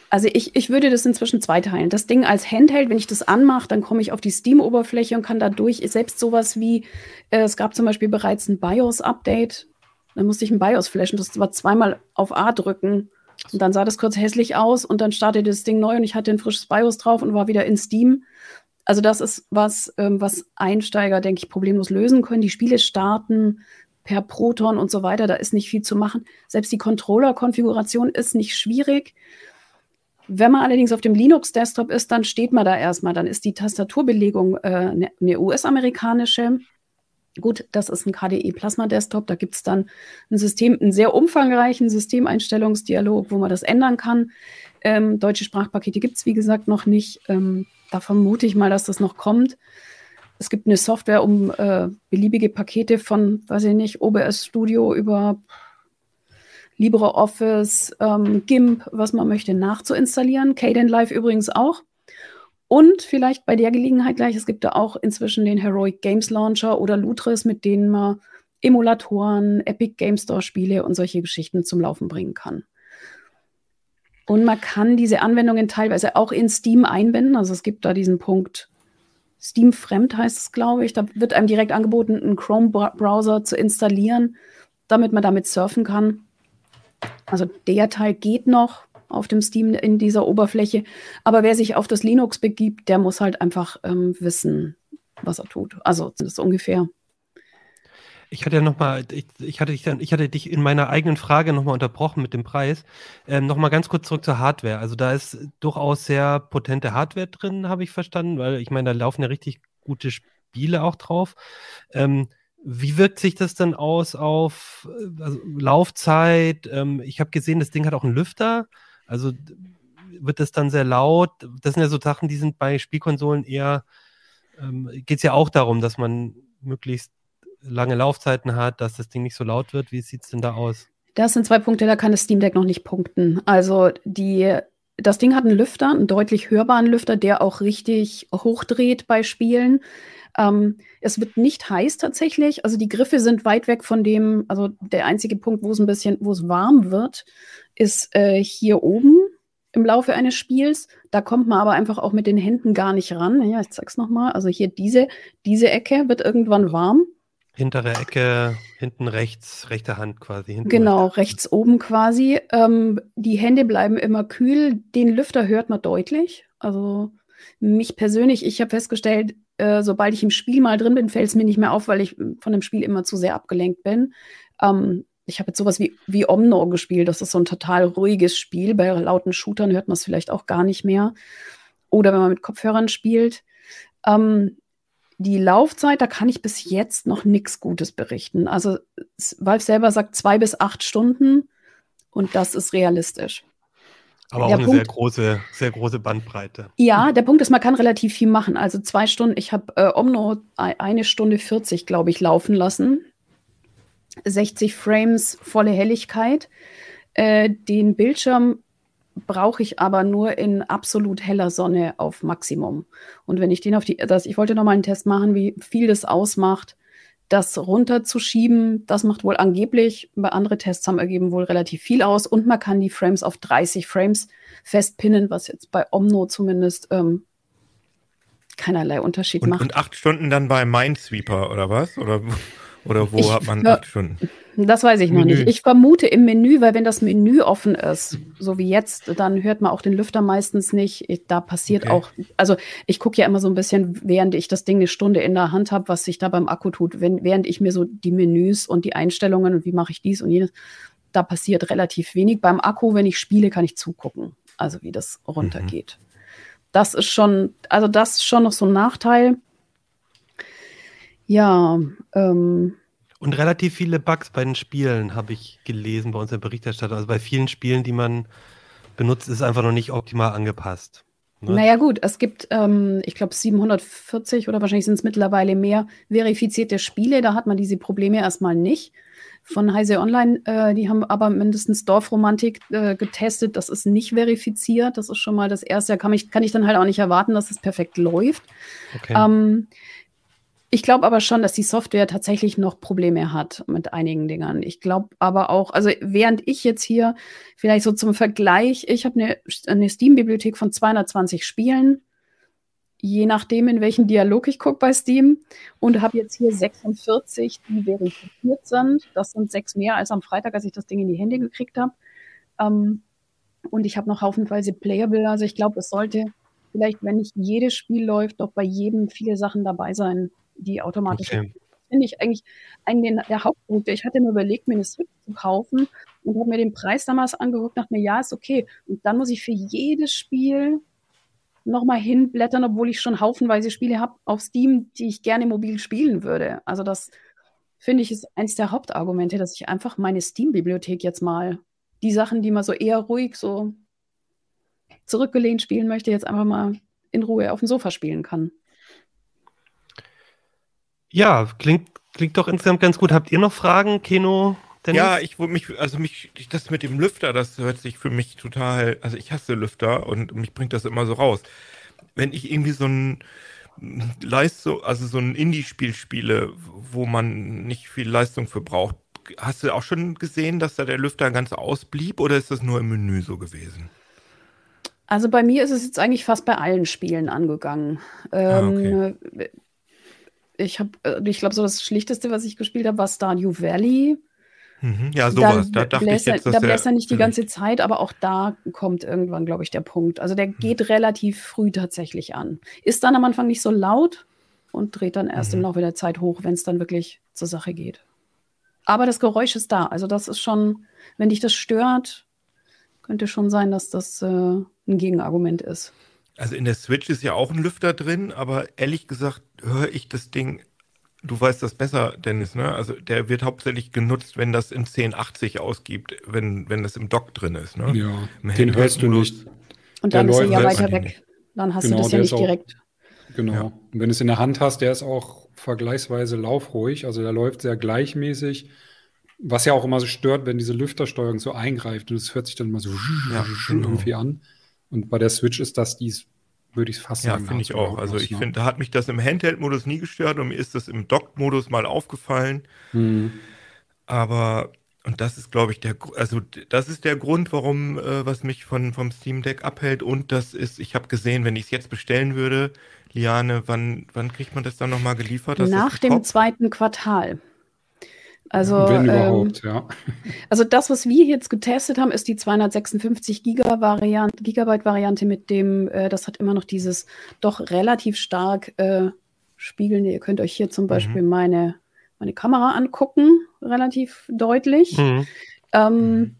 Speaker 3: Also ich, ich würde das inzwischen zweiteilen. Das Ding als Handheld, wenn ich das anmache, dann komme ich auf die Steam-Oberfläche und kann dadurch selbst sowas wie, äh, es gab zum Beispiel bereits ein BIOS-Update, dann musste ich ein BIOS flashen, das war zweimal auf A drücken und dann sah das kurz hässlich aus und dann startete das Ding neu und ich hatte ein frisches BIOS drauf und war wieder in Steam. Also das ist was, ähm, was Einsteiger, denke ich, problemlos lösen können. Die Spiele starten per Proton und so weiter, da ist nicht viel zu machen. Selbst die Controller-Konfiguration ist nicht schwierig. Wenn man allerdings auf dem Linux-Desktop ist, dann steht man da erstmal. Dann ist die Tastaturbelegung äh, eine, US-amerikanische. Gut, das ist ein KDE-Plasma-Desktop. Da gibt es dann ein System, einen sehr umfangreichen Systemeinstellungsdialog, wo man das ändern kann. Ähm, deutsche Sprachpakete gibt es, wie gesagt, noch nicht. Ähm, da vermute ich mal, dass das noch kommt. Es gibt eine Software, um äh, beliebige Pakete von, weiß ich nicht, OBS Studio über LibreOffice, ähm, GIMP, was man möchte, nachzuinstallieren. Kdenlive übrigens auch. Und vielleicht bei der Gelegenheit gleich, es gibt da auch inzwischen den Heroic Games Launcher oder Lutris, mit denen man Emulatoren, Epic Game Store Spiele und solche Geschichten zum Laufen bringen kann. Und man kann diese Anwendungen teilweise auch in Steam einbinden. Also es gibt da diesen Punkt Steam Fremd heißt es, glaube ich. Da wird einem direkt angeboten, einen Chrome-Browser zu installieren, damit man damit surfen kann. Also der Teil geht noch auf dem Steam in dieser Oberfläche. Aber wer sich auf das Linux begibt, der muss halt einfach ähm, wissen, was er tut. Also das ist ungefähr.
Speaker 1: Ich hatte ja noch mal, ich, ich, hatte dich ich hatte dich in meiner eigenen Frage noch mal unterbrochen mit dem Preis. Ähm, noch mal ganz kurz zurück zur Hardware. Also da ist durchaus sehr potente Hardware drin, habe ich verstanden, weil ich meine, da laufen ja richtig gute Spiele auch drauf. Ähm, wie wirkt sich das dann aus auf äh, also Laufzeit? Ähm, ich habe gesehen, das Ding hat auch einen Lüfter. Also wird das dann sehr laut? Das sind ja so Sachen, die sind bei Spielkonsolen eher, ähm, geht es ja auch darum, dass man möglichst lange Laufzeiten hat, dass das Ding nicht so laut wird. Wie sieht es denn da aus?
Speaker 3: Das sind zwei Punkte, da kann das Steam Deck noch nicht punkten. Also die, das Ding hat einen Lüfter, einen deutlich hörbaren Lüfter, der auch richtig hochdreht bei Spielen. Ähm, es wird nicht heiß tatsächlich. Also die Griffe sind weit weg von dem, also der einzige Punkt, wo es ein bisschen, wo es warm wird, ist äh, hier oben im Laufe eines Spiels. Da kommt man aber einfach auch mit den Händen gar nicht ran. Ja, ich zeig's nochmal. Also hier diese, diese Ecke wird irgendwann warm.
Speaker 1: Hintere Ecke, hinten rechts, rechte Hand quasi. Hinten
Speaker 3: genau, rechts. rechts oben quasi. Ähm, die Hände bleiben immer kühl. Den Lüfter hört man deutlich. Also mich persönlich, ich habe festgestellt, äh, sobald ich im Spiel mal drin bin, fällt es mir nicht mehr auf, weil ich von dem Spiel immer zu sehr abgelenkt bin. Ähm, ich habe jetzt sowas wie, wie Omno gespielt. Das ist so ein total ruhiges Spiel. Bei lauten Shootern hört man es vielleicht auch gar nicht mehr. Oder wenn man mit Kopfhörern spielt. Ähm, die Laufzeit, da kann ich bis jetzt noch nichts Gutes berichten. Also Valve selber sagt zwei bis acht Stunden und das ist realistisch.
Speaker 1: Aber der auch eine Punkt, sehr große, sehr große Bandbreite.
Speaker 3: Ja, der Punkt ist, man kann relativ viel machen. Also zwei Stunden, ich habe äh, Omno eine Stunde 40, glaube ich, laufen lassen. 60 Frames volle Helligkeit. Äh, den Bildschirm brauche ich aber nur in absolut heller Sonne auf Maximum. Und wenn ich den auf die, das, ich wollte noch mal einen Test machen, wie viel das ausmacht, das runterzuschieben, das macht wohl angeblich, bei andere Tests haben ergeben wohl relativ viel aus und man kann die Frames auf 30 Frames festpinnen, was jetzt bei Omno zumindest ähm, keinerlei Unterschied
Speaker 5: und,
Speaker 3: macht.
Speaker 5: Und acht Stunden dann bei Minesweeper oder was? Oder, oder wo ich, hat man acht Stunden?
Speaker 3: Das weiß ich noch Menü. nicht. Ich vermute im Menü, weil wenn das Menü offen ist, so wie jetzt, dann hört man auch den Lüfter meistens nicht. Da passiert okay. auch, also ich gucke ja immer so ein bisschen, während ich das Ding eine Stunde in der Hand habe, was sich da beim Akku tut, wenn, während ich mir so die Menüs und die Einstellungen und wie mache ich dies und jenes, da passiert relativ wenig. Beim Akku, wenn ich spiele, kann ich zugucken, also wie das runtergeht. Mhm. Das ist schon, also das ist schon noch so ein Nachteil. Ja, ähm,
Speaker 1: und relativ viele Bugs bei den Spielen habe ich gelesen bei uns in der Berichterstattung. Also bei vielen Spielen, die man benutzt, ist einfach noch nicht optimal angepasst.
Speaker 3: Ne? Naja gut, es gibt, ähm, ich glaube, 740 oder wahrscheinlich sind es mittlerweile mehr verifizierte Spiele. Da hat man diese Probleme erstmal nicht. Von Heise Online, äh, die haben aber mindestens Dorfromantik äh, getestet. Das ist nicht verifiziert. Das ist schon mal das Erste. Da kann ich, kann ich dann halt auch nicht erwarten, dass es perfekt läuft. Okay. Ähm, ich glaube aber schon, dass die Software tatsächlich noch Probleme hat mit einigen Dingern. Ich glaube aber auch, also während ich jetzt hier vielleicht so zum Vergleich, ich habe eine, eine Steam-Bibliothek von 220 Spielen, je nachdem, in welchen Dialog ich gucke bei Steam, und habe jetzt hier 46, die verifiziert sind. Das sind sechs mehr als am Freitag, als ich das Ding in die Hände gekriegt habe. Ähm, und ich habe noch haufenweise Playable. Also ich glaube, es sollte vielleicht, wenn nicht jedes Spiel läuft, doch bei jedem viele Sachen dabei sein, die automatisch. Okay. Finde ich eigentlich einen der Hauptpunkte. Ich hatte mir überlegt, mir eine Switch zu kaufen und habe mir den Preis damals angeguckt, dachte mir, ja, ist okay. Und dann muss ich für jedes Spiel nochmal hinblättern, obwohl ich schon haufenweise Spiele habe auf Steam, die ich gerne mobil spielen würde. Also das finde ich ist eins der Hauptargumente, dass ich einfach meine Steam-Bibliothek jetzt mal die Sachen, die man so eher ruhig so zurückgelehnt spielen möchte, jetzt einfach mal in Ruhe auf dem Sofa spielen kann.
Speaker 1: Ja, klingt, klingt doch insgesamt ganz gut. Habt ihr noch Fragen, Keno?
Speaker 5: Dennis? Ja, ich würde mich, also mich, das mit dem Lüfter, das hört sich für mich total, also ich hasse Lüfter und mich bringt das immer so raus. Wenn ich irgendwie so ein Leistung, also so ein Indie-Spiel spiele, wo man nicht viel Leistung für braucht, hast du auch schon gesehen, dass da der Lüfter ganz ausblieb oder ist das nur im Menü so gewesen?
Speaker 3: Also bei mir ist es jetzt eigentlich fast bei allen Spielen angegangen. Ah, okay. Ich habe, äh, ich glaube, so das Schlichteste, was ich gespielt habe, war Stardew Valley.
Speaker 5: Mhm, ja, sowas. Da, da dachte ich jetzt,
Speaker 3: dass Da bläst er nicht die ganze Zeit, aber auch da kommt irgendwann, glaube ich, der Punkt. Also der mhm. geht relativ früh tatsächlich an. Ist dann am Anfang nicht so laut und dreht dann erst mhm. im Laufe der Zeit hoch, wenn es dann wirklich zur Sache geht. Aber das Geräusch ist da. Also das ist schon, wenn dich das stört, könnte schon sein, dass das äh, ein Gegenargument ist.
Speaker 5: Also in der Switch ist ja auch ein Lüfter drin, aber ehrlich gesagt höre ich das Ding, du weißt das besser, Dennis, ne? Also der wird hauptsächlich genutzt, wenn das in 1080 ausgibt, wenn, wenn das im Dock drin ist, ne?
Speaker 4: Ja, den hörst du nicht.
Speaker 3: Und dann ist er ja weiter weg. Dann hast genau, du das ja nicht auch, direkt.
Speaker 4: Genau. Ja. Und wenn du es in der Hand hast, der ist auch vergleichsweise laufruhig, also der läuft sehr gleichmäßig. Was ja auch immer so stört, wenn diese Lüftersteuerung so eingreift und es hört sich dann immer so ja, genau. irgendwie an. Und bei der Switch ist das dies, würde ich fast
Speaker 5: sagen. Ja, finde ich auch. Also ich finde, da hat mich das im Handheld-Modus nie gestört und mir ist das im Dock-Modus mal aufgefallen. Mhm. Aber, und das ist, glaube ich, der, also das ist der Grund, warum, äh, was mich von, vom Steam Deck abhält. Und das ist, ich habe gesehen, wenn ich es jetzt bestellen würde, Liane, wann, wann kriegt man das dann nochmal geliefert? Das
Speaker 3: Nach dem top? zweiten Quartal. Also,
Speaker 4: Wenn ähm, überhaupt, ähm, ja.
Speaker 3: Also das, was wir jetzt getestet haben, ist die 256 Gigabyte Variante mit dem, äh, das hat immer noch dieses doch relativ stark äh, spiegelnde. Ihr könnt euch hier zum mhm. Beispiel meine, meine Kamera angucken, relativ deutlich. Mhm. Ähm, mhm.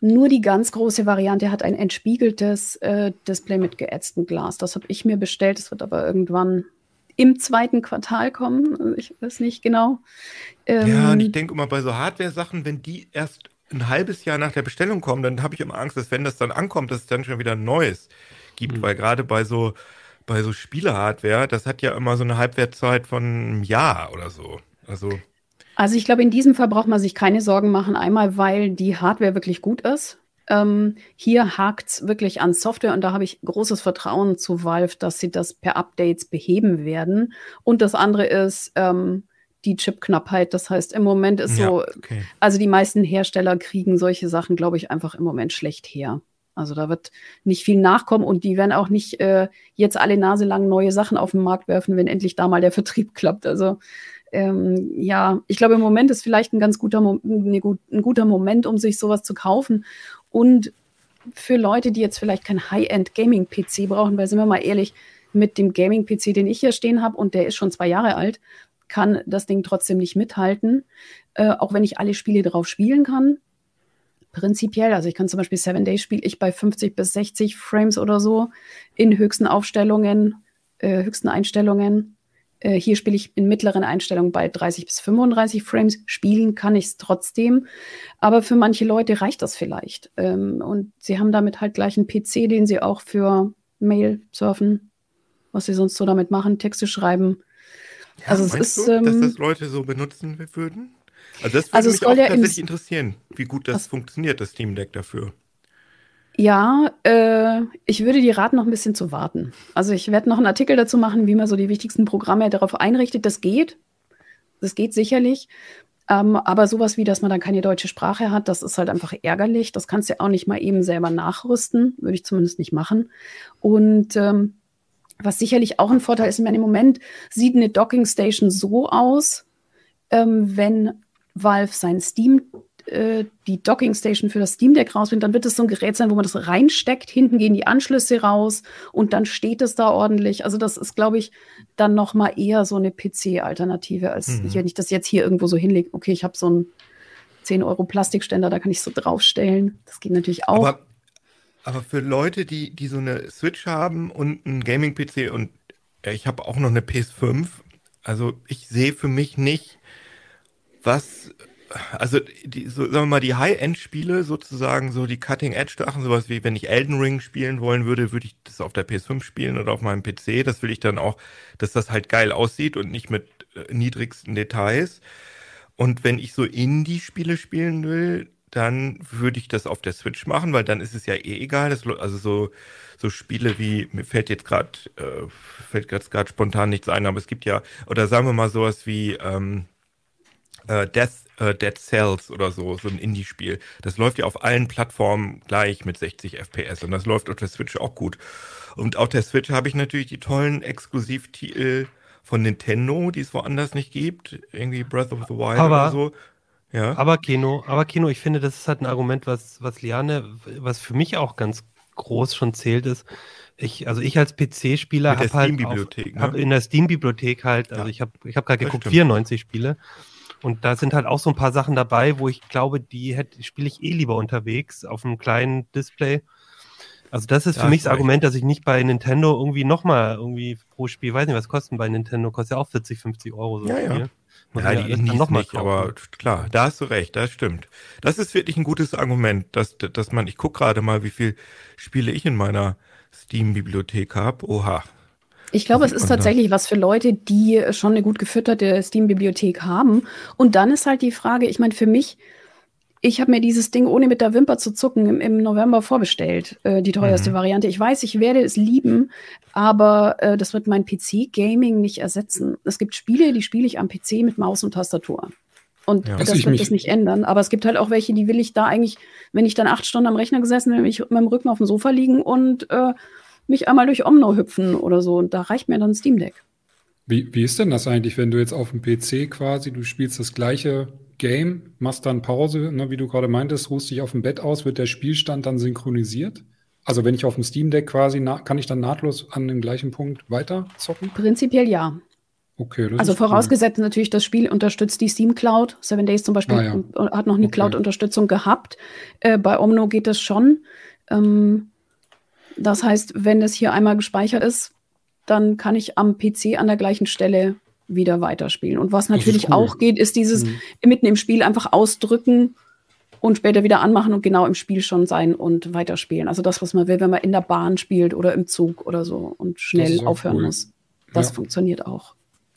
Speaker 3: Nur die ganz große Variante hat ein entspiegeltes äh, Display mit geätztem Glas. Das habe ich mir bestellt. Das wird aber irgendwann im zweiten Quartal kommen. Also ich weiß nicht genau.
Speaker 5: Ähm, ja, und ich denke immer bei so Hardware-Sachen, wenn die erst ein halbes Jahr nach der Bestellung kommen, dann habe ich immer Angst, dass wenn das dann ankommt, dass es dann schon wieder ein neues gibt, mhm. weil gerade bei so bei so Spiele-Hardware, das hat ja immer so eine Halbwertszeit von einem Jahr oder so. Also
Speaker 3: also ich glaube, in diesem Fall braucht man sich keine Sorgen machen. Einmal, weil die Hardware wirklich gut ist. Ähm, hier hakt es wirklich an Software und da habe ich großes Vertrauen zu Valve, dass sie das per Updates beheben werden. Und das andere ist ähm, die Chipknappheit. Das heißt, im Moment ist ja, so, okay. also die meisten Hersteller kriegen solche Sachen, glaube ich, einfach im Moment schlecht her. Also da wird nicht viel nachkommen und die werden auch nicht äh, jetzt alle Nase lang neue Sachen auf den Markt werfen, wenn endlich da mal der Vertrieb klappt. Also ähm, ja, ich glaube, im Moment ist vielleicht ein ganz guter, Mo ein guter Moment, um sich sowas zu kaufen. Und für Leute, die jetzt vielleicht kein High-End-Gaming-PC brauchen, weil sind wir mal ehrlich, mit dem Gaming-PC, den ich hier stehen habe, und der ist schon zwei Jahre alt, kann das Ding trotzdem nicht mithalten, äh, auch wenn ich alle Spiele drauf spielen kann. Prinzipiell, also ich kann zum Beispiel Seven Days spiele ich bei 50 bis 60 Frames oder so in höchsten Aufstellungen, äh, höchsten Einstellungen. Äh, hier spiele ich in mittleren Einstellungen bei 30 bis 35 Frames. Spielen kann ich es trotzdem. Aber für manche Leute reicht das vielleicht. Ähm, und sie haben damit halt gleich einen PC, den sie auch für Mail surfen, was sie sonst so damit machen, Texte schreiben.
Speaker 5: Ja, also es ist, du, ähm, dass das Leute so benutzen würden? Also das würde
Speaker 3: also
Speaker 5: mich auch ja tatsächlich interessieren, wie gut das was, funktioniert, das Steam Deck dafür.
Speaker 3: Ja, äh, ich würde die raten, noch ein bisschen zu warten. Also ich werde noch einen Artikel dazu machen, wie man so die wichtigsten Programme darauf einrichtet. Das geht. Das geht sicherlich. Ähm, aber sowas wie, dass man dann keine deutsche Sprache hat, das ist halt einfach ärgerlich. Das kannst du ja auch nicht mal eben selber nachrüsten. Würde ich zumindest nicht machen. Und ähm, was sicherlich auch ein Vorteil ist, ich meine, im Moment sieht eine Docking Station so aus, ähm, wenn Valve sein Steam äh, die Docking Station für das Steam Deck rausbringt, dann wird es so ein Gerät sein, wo man das reinsteckt, hinten gehen die Anschlüsse raus und dann steht es da ordentlich. Also das ist, glaube ich, dann noch mal eher so eine PC-Alternative, als mhm. wenn ich das jetzt hier irgendwo so hinlege. Okay, ich habe so einen 10 Euro Plastikständer, da kann ich so draufstellen. Das geht natürlich auch.
Speaker 5: Aber, aber für Leute, die, die so eine Switch haben und einen Gaming-PC und äh, ich habe auch noch eine PS5, also ich sehe für mich nicht, was also die, so, sagen wir mal, die High-End-Spiele sozusagen, so die Cutting-Edge-Sachen, sowas wie wenn ich Elden Ring spielen wollen würde, würde ich das auf der PS5 spielen oder auf meinem PC. Das will ich dann auch, dass das halt geil aussieht und nicht mit äh, niedrigsten Details. Und wenn ich so Indie-Spiele spielen will, dann würde ich das auf der Switch machen, weil dann ist es ja eh egal. Das, also so, so Spiele wie, mir fällt jetzt gerade, äh, fällt gerade spontan nichts ein, aber es gibt ja, oder sagen wir mal sowas wie ähm, äh, Death äh, Dead Cells oder so, so ein Indie-Spiel. Das läuft ja auf allen Plattformen gleich mit 60 FPS und das läuft auf der Switch auch gut. Und auf der Switch habe ich natürlich die tollen Exklusivtitel von Nintendo, die es woanders nicht gibt. Irgendwie Breath of the Wild
Speaker 1: aber,
Speaker 5: oder so.
Speaker 1: Ja. Aber Kino, aber Kino, ich finde, das ist halt ein Argument, was, was Liane, was für mich auch ganz groß schon zählt, ist, ich, also ich als PC-Spieler habe halt auf, ne? hab in der Steam-Bibliothek halt, also ja. ich habe ich hab gerade geguckt, stimmt. 94 Spiele. Und da sind halt auch so ein paar Sachen dabei, wo ich glaube, die hätte, spiele ich eh lieber unterwegs auf einem kleinen Display. Also das ist ja, für mich das Argument, dass ich nicht bei Nintendo irgendwie nochmal irgendwie pro Spiel, weiß nicht, was kosten bei Nintendo, kostet ja auch 40, 50 Euro so
Speaker 5: ja,
Speaker 1: Spiel. Ja.
Speaker 5: Ja, die Indies noch mal nicht, aber klar, da hast du recht, das stimmt. Das ist wirklich ein gutes Argument, dass, dass man, ich gucke gerade mal, wie viel Spiele ich in meiner Steam-Bibliothek habe. Oha,
Speaker 3: ich glaube, es ist tatsächlich was für Leute, die schon eine gut gefütterte Steam-Bibliothek haben. Und dann ist halt die Frage, ich meine, für mich, ich habe mir dieses Ding ohne mit der Wimper zu zucken im, im November vorbestellt, äh, die teuerste mhm. Variante. Ich weiß, ich werde es lieben, aber äh, das wird mein PC-Gaming nicht ersetzen. Es gibt Spiele, die spiele ich am PC mit Maus und Tastatur. Und ja. das wird das nicht ändern. Aber es gibt halt auch welche, die will ich da eigentlich, wenn ich dann acht Stunden am Rechner gesessen bin, ich mit meinem Rücken auf dem Sofa liegen und äh, mich einmal durch Omno hüpfen oder so. Und da reicht mir dann Steam Deck.
Speaker 4: Wie, wie ist denn das eigentlich, wenn du jetzt auf dem PC quasi, du spielst das gleiche Game, machst dann Pause, ne, wie du gerade meintest, ruhst dich auf dem Bett aus, wird der Spielstand dann synchronisiert? Also wenn ich auf dem Steam Deck quasi, kann ich dann nahtlos an dem gleichen Punkt weiter zocken?
Speaker 3: Prinzipiell ja.
Speaker 4: Okay,
Speaker 3: also vorausgesetzt cool. natürlich, das Spiel unterstützt die Steam Cloud. Seven Days zum Beispiel ah, ja. hat noch eine okay. Cloud-Unterstützung gehabt. Äh, bei Omno geht das schon. Ähm, das heißt, wenn es hier einmal gespeichert ist, dann kann ich am PC an der gleichen Stelle wieder weiterspielen. Und was natürlich cool. auch geht, ist dieses mhm. mitten im Spiel einfach ausdrücken und später wieder anmachen und genau im Spiel schon sein und weiterspielen. Also das, was man will, wenn man in der Bahn spielt oder im Zug oder so und schnell aufhören cool. muss. Das ja. funktioniert auch.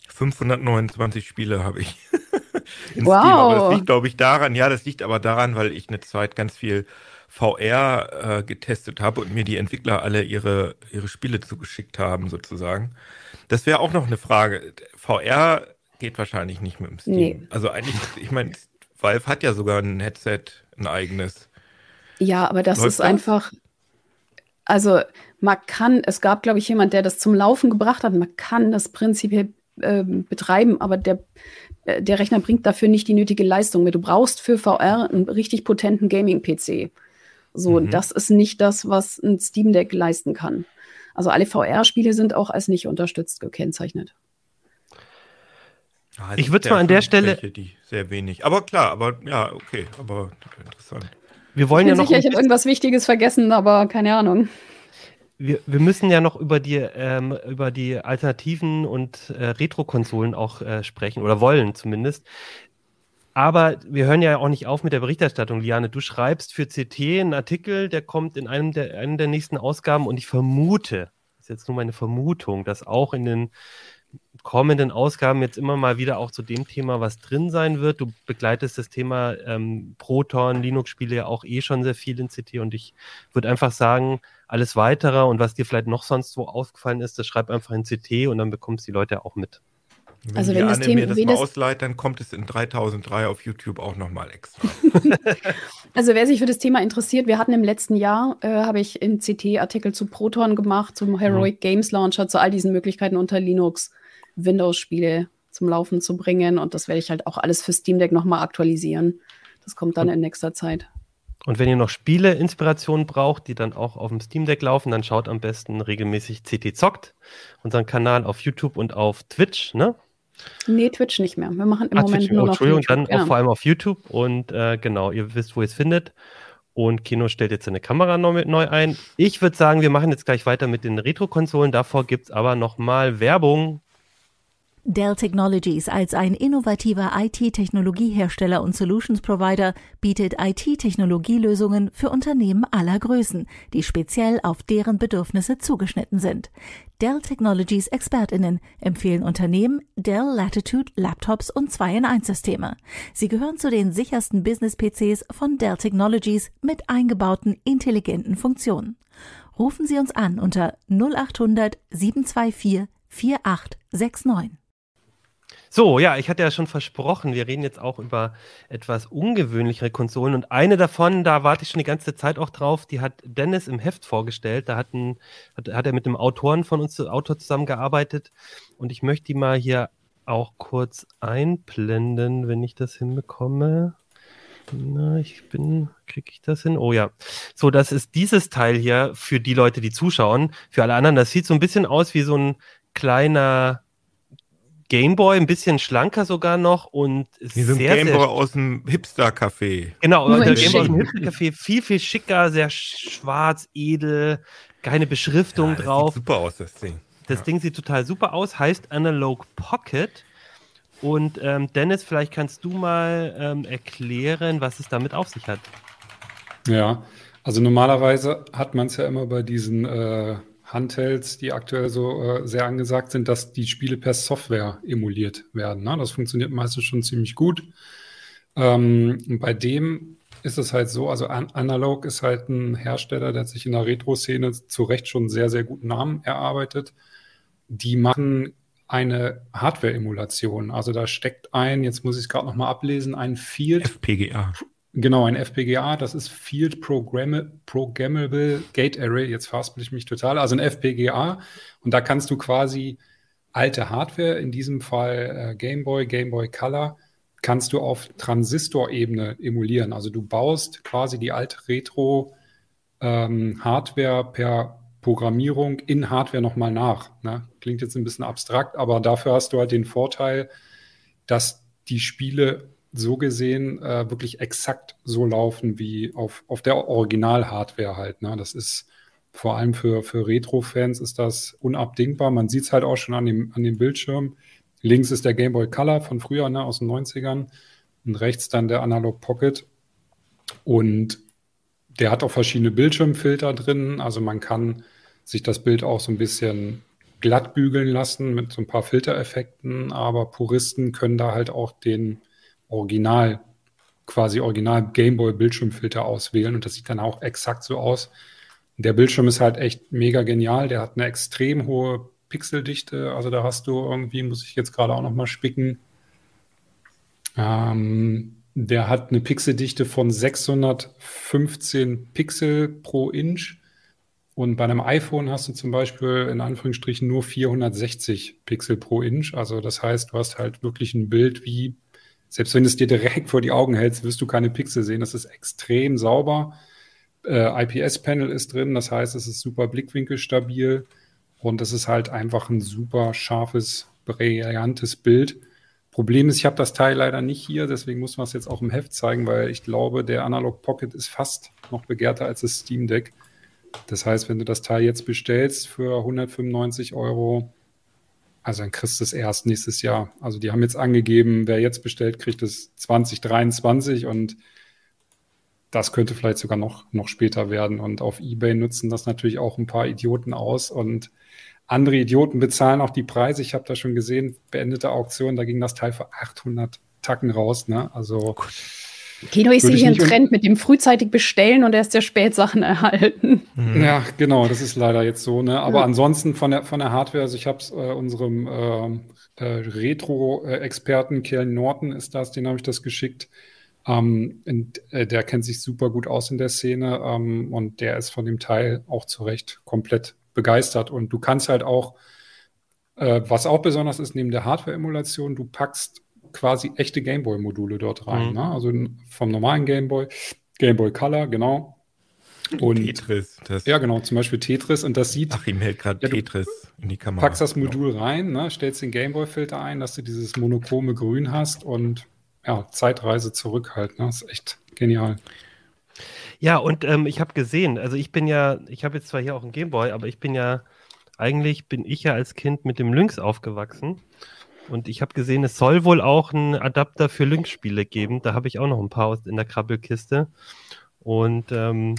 Speaker 5: 529 Spiele habe ich.
Speaker 3: wow. Steam,
Speaker 5: aber das liegt, glaube ich, daran, ja, das liegt aber daran, weil ich eine Zeit ganz viel VR äh, getestet habe und mir die Entwickler alle ihre, ihre Spiele zugeschickt haben, sozusagen. Das wäre auch noch eine Frage. VR geht wahrscheinlich nicht mit dem Steam. Nee. Also eigentlich, ich meine, Valve hat ja sogar ein Headset, ein eigenes.
Speaker 3: Ja, aber das Läuft ist das? einfach. Also man kann, es gab, glaube ich, jemand, der das zum Laufen gebracht hat. Man kann das prinzipiell äh, betreiben, aber der, äh, der Rechner bringt dafür nicht die nötige Leistung mit. Du brauchst für VR einen richtig potenten Gaming-PC. So, mhm. das ist nicht das, was ein Steam Deck leisten kann. Also alle VR-Spiele sind auch als nicht unterstützt gekennzeichnet.
Speaker 1: Ja, ich würde mal an der Stelle.
Speaker 5: Welche, die sehr wenig. Aber klar, aber ja, okay, aber interessant.
Speaker 1: Wir wollen
Speaker 3: ich
Speaker 1: ja noch.
Speaker 3: Sicher, ich habe irgendwas Wichtiges vergessen, aber keine Ahnung.
Speaker 1: Wir, wir müssen ja noch über die, ähm, über die Alternativen und äh, Retro-Konsolen auch äh, sprechen oder wollen zumindest. Aber wir hören ja auch nicht auf mit der Berichterstattung, Liane. Du schreibst für CT einen Artikel, der kommt in einem der, einem der nächsten Ausgaben und ich vermute, das ist jetzt nur meine Vermutung, dass auch in den kommenden Ausgaben jetzt immer mal wieder auch zu dem Thema was drin sein wird. Du begleitest das Thema ähm, Proton, Linux-Spiele ja auch eh schon sehr viel in CT und ich würde einfach sagen, alles weitere und was dir vielleicht noch sonst wo aufgefallen ist, das schreib einfach in CT und dann bekommst die Leute auch mit.
Speaker 5: Wenn also wenn das Anne Thema, mir das mal ausleiht, dann kommt es in 3003 auf YouTube auch nochmal extra.
Speaker 3: also wer sich für das Thema interessiert, wir hatten im letzten Jahr, äh, habe ich in CT Artikel zu Proton gemacht, zum Heroic mhm. Games Launcher, zu all diesen Möglichkeiten unter Linux. Windows-Spiele zum Laufen zu bringen. Und das werde ich halt auch alles für Steam Deck nochmal aktualisieren. Das kommt dann in nächster Zeit.
Speaker 1: Und wenn ihr noch Spiele-Inspirationen braucht, die dann auch auf dem Steam Deck laufen, dann schaut am besten regelmäßig CT Zockt, unseren Kanal auf YouTube und auf Twitch, ne?
Speaker 3: Nee, Twitch nicht mehr. Wir machen im ah,
Speaker 1: Moment Twitch, nur oh, noch Entschuldigung, YouTube. dann genau. auch vor allem auf YouTube und äh, genau, ihr wisst, wo ihr es findet. Und Kino stellt jetzt seine Kamera neu, neu ein. Ich würde sagen, wir machen jetzt gleich weiter mit den Retro-Konsolen. Davor gibt es aber nochmal Werbung
Speaker 2: Dell Technologies als ein innovativer IT-Technologiehersteller und Solutions Provider bietet IT-Technologielösungen für Unternehmen aller Größen, die speziell auf deren Bedürfnisse zugeschnitten sind. Dell Technologies Expertinnen empfehlen Unternehmen Dell Latitude Laptops und 2 in 1 Systeme. Sie gehören zu den sichersten Business-PCs von Dell Technologies mit eingebauten intelligenten Funktionen. Rufen Sie uns an unter 0800 724 4869.
Speaker 1: So, ja, ich hatte ja schon versprochen, wir reden jetzt auch über etwas ungewöhnlichere Konsolen und eine davon, da warte ich schon die ganze Zeit auch drauf, die hat Dennis im Heft vorgestellt. Da hat, ein, hat, hat er mit einem Autoren von uns, Autor zusammengearbeitet und ich möchte die mal hier auch kurz einblenden, wenn ich das hinbekomme. Na, ich bin, kriege ich das hin? Oh ja. So, das ist dieses Teil hier für die Leute, die zuschauen. Für alle anderen, das sieht so ein bisschen aus wie so ein kleiner Gameboy, ein bisschen schlanker sogar noch und
Speaker 5: Wie so ein sehr, Gameboy sehr aus dem Hipster-Café.
Speaker 1: Genau, Nur der Gameboy aus dem Hipster-Café, viel, viel schicker, sehr schwarz, edel, keine Beschriftung ja, das drauf.
Speaker 5: Sieht super aus, das Ding.
Speaker 1: Das ja. Ding sieht total super aus, heißt Analog Pocket. Und ähm, Dennis, vielleicht kannst du mal ähm, erklären, was es damit auf sich hat.
Speaker 4: Ja, also normalerweise hat man es ja immer bei diesen äh, Handhelds, die aktuell so äh, sehr angesagt sind, dass die Spiele per Software emuliert werden. Ne? Das funktioniert meistens schon ziemlich gut. Ähm, bei dem ist es halt so, also An Analog ist halt ein Hersteller, der sich in der Retro-Szene zu Recht schon sehr, sehr guten Namen erarbeitet. Die machen eine Hardware-Emulation. Also da steckt ein, jetzt muss ich es gerade nochmal ablesen, ein Field.
Speaker 5: FPGA.
Speaker 4: Genau, ein FPGA, das ist Field Programmable Gate Array. Jetzt verhaspel ich mich total. Also ein FPGA. Und da kannst du quasi alte Hardware, in diesem Fall äh, Game Boy, Game Boy Color, kannst du auf Transistorebene emulieren. Also du baust quasi die alte Retro-Hardware ähm, per Programmierung in Hardware nochmal nach. Ne? Klingt jetzt ein bisschen abstrakt, aber dafür hast du halt den Vorteil, dass die Spiele so gesehen äh, wirklich exakt so laufen wie auf, auf der Original-Hardware halt. Ne? Das ist vor allem für, für Retro-Fans ist das unabdingbar. Man sieht es halt auch schon an dem, an dem Bildschirm. Links ist der Game Boy Color von früher, ne, aus den 90ern. Und rechts dann der Analog Pocket. Und der hat auch verschiedene Bildschirmfilter drin. Also man kann sich das Bild auch so ein bisschen glatt bügeln lassen mit so ein paar Filtereffekten. Aber Puristen können da halt auch den Original, quasi Original Gameboy Bildschirmfilter auswählen und das sieht dann auch exakt so aus. Der Bildschirm ist halt echt mega genial. Der hat eine extrem hohe Pixeldichte. Also da hast du irgendwie, muss ich jetzt gerade auch noch mal spicken. Ähm, der hat eine Pixeldichte von 615 Pixel pro Inch Und bei einem iPhone hast du zum Beispiel in Anführungsstrichen nur 460 Pixel pro Inch. Also das heißt, du hast halt wirklich ein Bild wie, selbst wenn du es dir direkt vor die Augen hältst, wirst du keine Pixel sehen. Das ist extrem sauber. Äh, IPS-Panel ist drin, das heißt, es ist super blickwinkelstabil und es ist halt einfach ein super scharfes, brillantes Bild. Problem ist, ich habe das Teil leider nicht hier, deswegen muss man es jetzt auch im Heft zeigen, weil ich glaube, der Analog Pocket ist fast noch begehrter als das Steam Deck. Das heißt, wenn du das Teil jetzt bestellst für 195 Euro, also dann kriegst du es erst nächstes Jahr. Also die haben jetzt angegeben, wer jetzt bestellt, kriegt es 2023 und das könnte vielleicht sogar noch, noch später werden. Und auf Ebay nutzen das natürlich auch ein paar Idioten aus und andere Idioten bezahlen auch die Preise. Ich habe da schon gesehen, beendete Auktion, da ging das Teil für 800 Tacken raus. Ne? Also oh
Speaker 3: Kino, ich sehe hier einen Trend mit dem frühzeitig bestellen und erst sehr spät Sachen erhalten.
Speaker 4: Mhm. Ja, genau, das ist leider jetzt so. Ne? Aber ja. ansonsten von der, von der Hardware, also ich habe es äh, unserem äh, äh, Retro-Experten Kerl Norton ist das, den habe ich das geschickt. Ähm, und, äh, der kennt sich super gut aus in der Szene ähm, und der ist von dem Teil auch zu Recht komplett begeistert. Und du kannst halt auch, äh, was auch besonders ist, neben der Hardware-Emulation, du packst quasi echte Gameboy-Module dort rein. Mhm. Ne? Also vom normalen Gameboy, Gameboy Color, genau.
Speaker 5: Und Tetris.
Speaker 4: Das ja, genau, zum Beispiel Tetris. Und das sieht.
Speaker 5: Ach, ihm hält gerade ja, Tetris in die Kamera.
Speaker 4: Packst das Modul genau. rein, ne, stellst den Gameboy-Filter ein, dass du dieses monochrome Grün hast und ja, Zeitreise zurück halt. Ne? Das ist echt genial.
Speaker 1: Ja, und ähm, ich habe gesehen, also ich bin ja, ich habe jetzt zwar hier auch einen Gameboy, aber ich bin ja, eigentlich bin ich ja als Kind mit dem Lynx aufgewachsen. Und ich habe gesehen, es soll wohl auch einen Adapter für Lynx-Spiele geben. Da habe ich auch noch ein paar in der Krabbelkiste. Und ähm,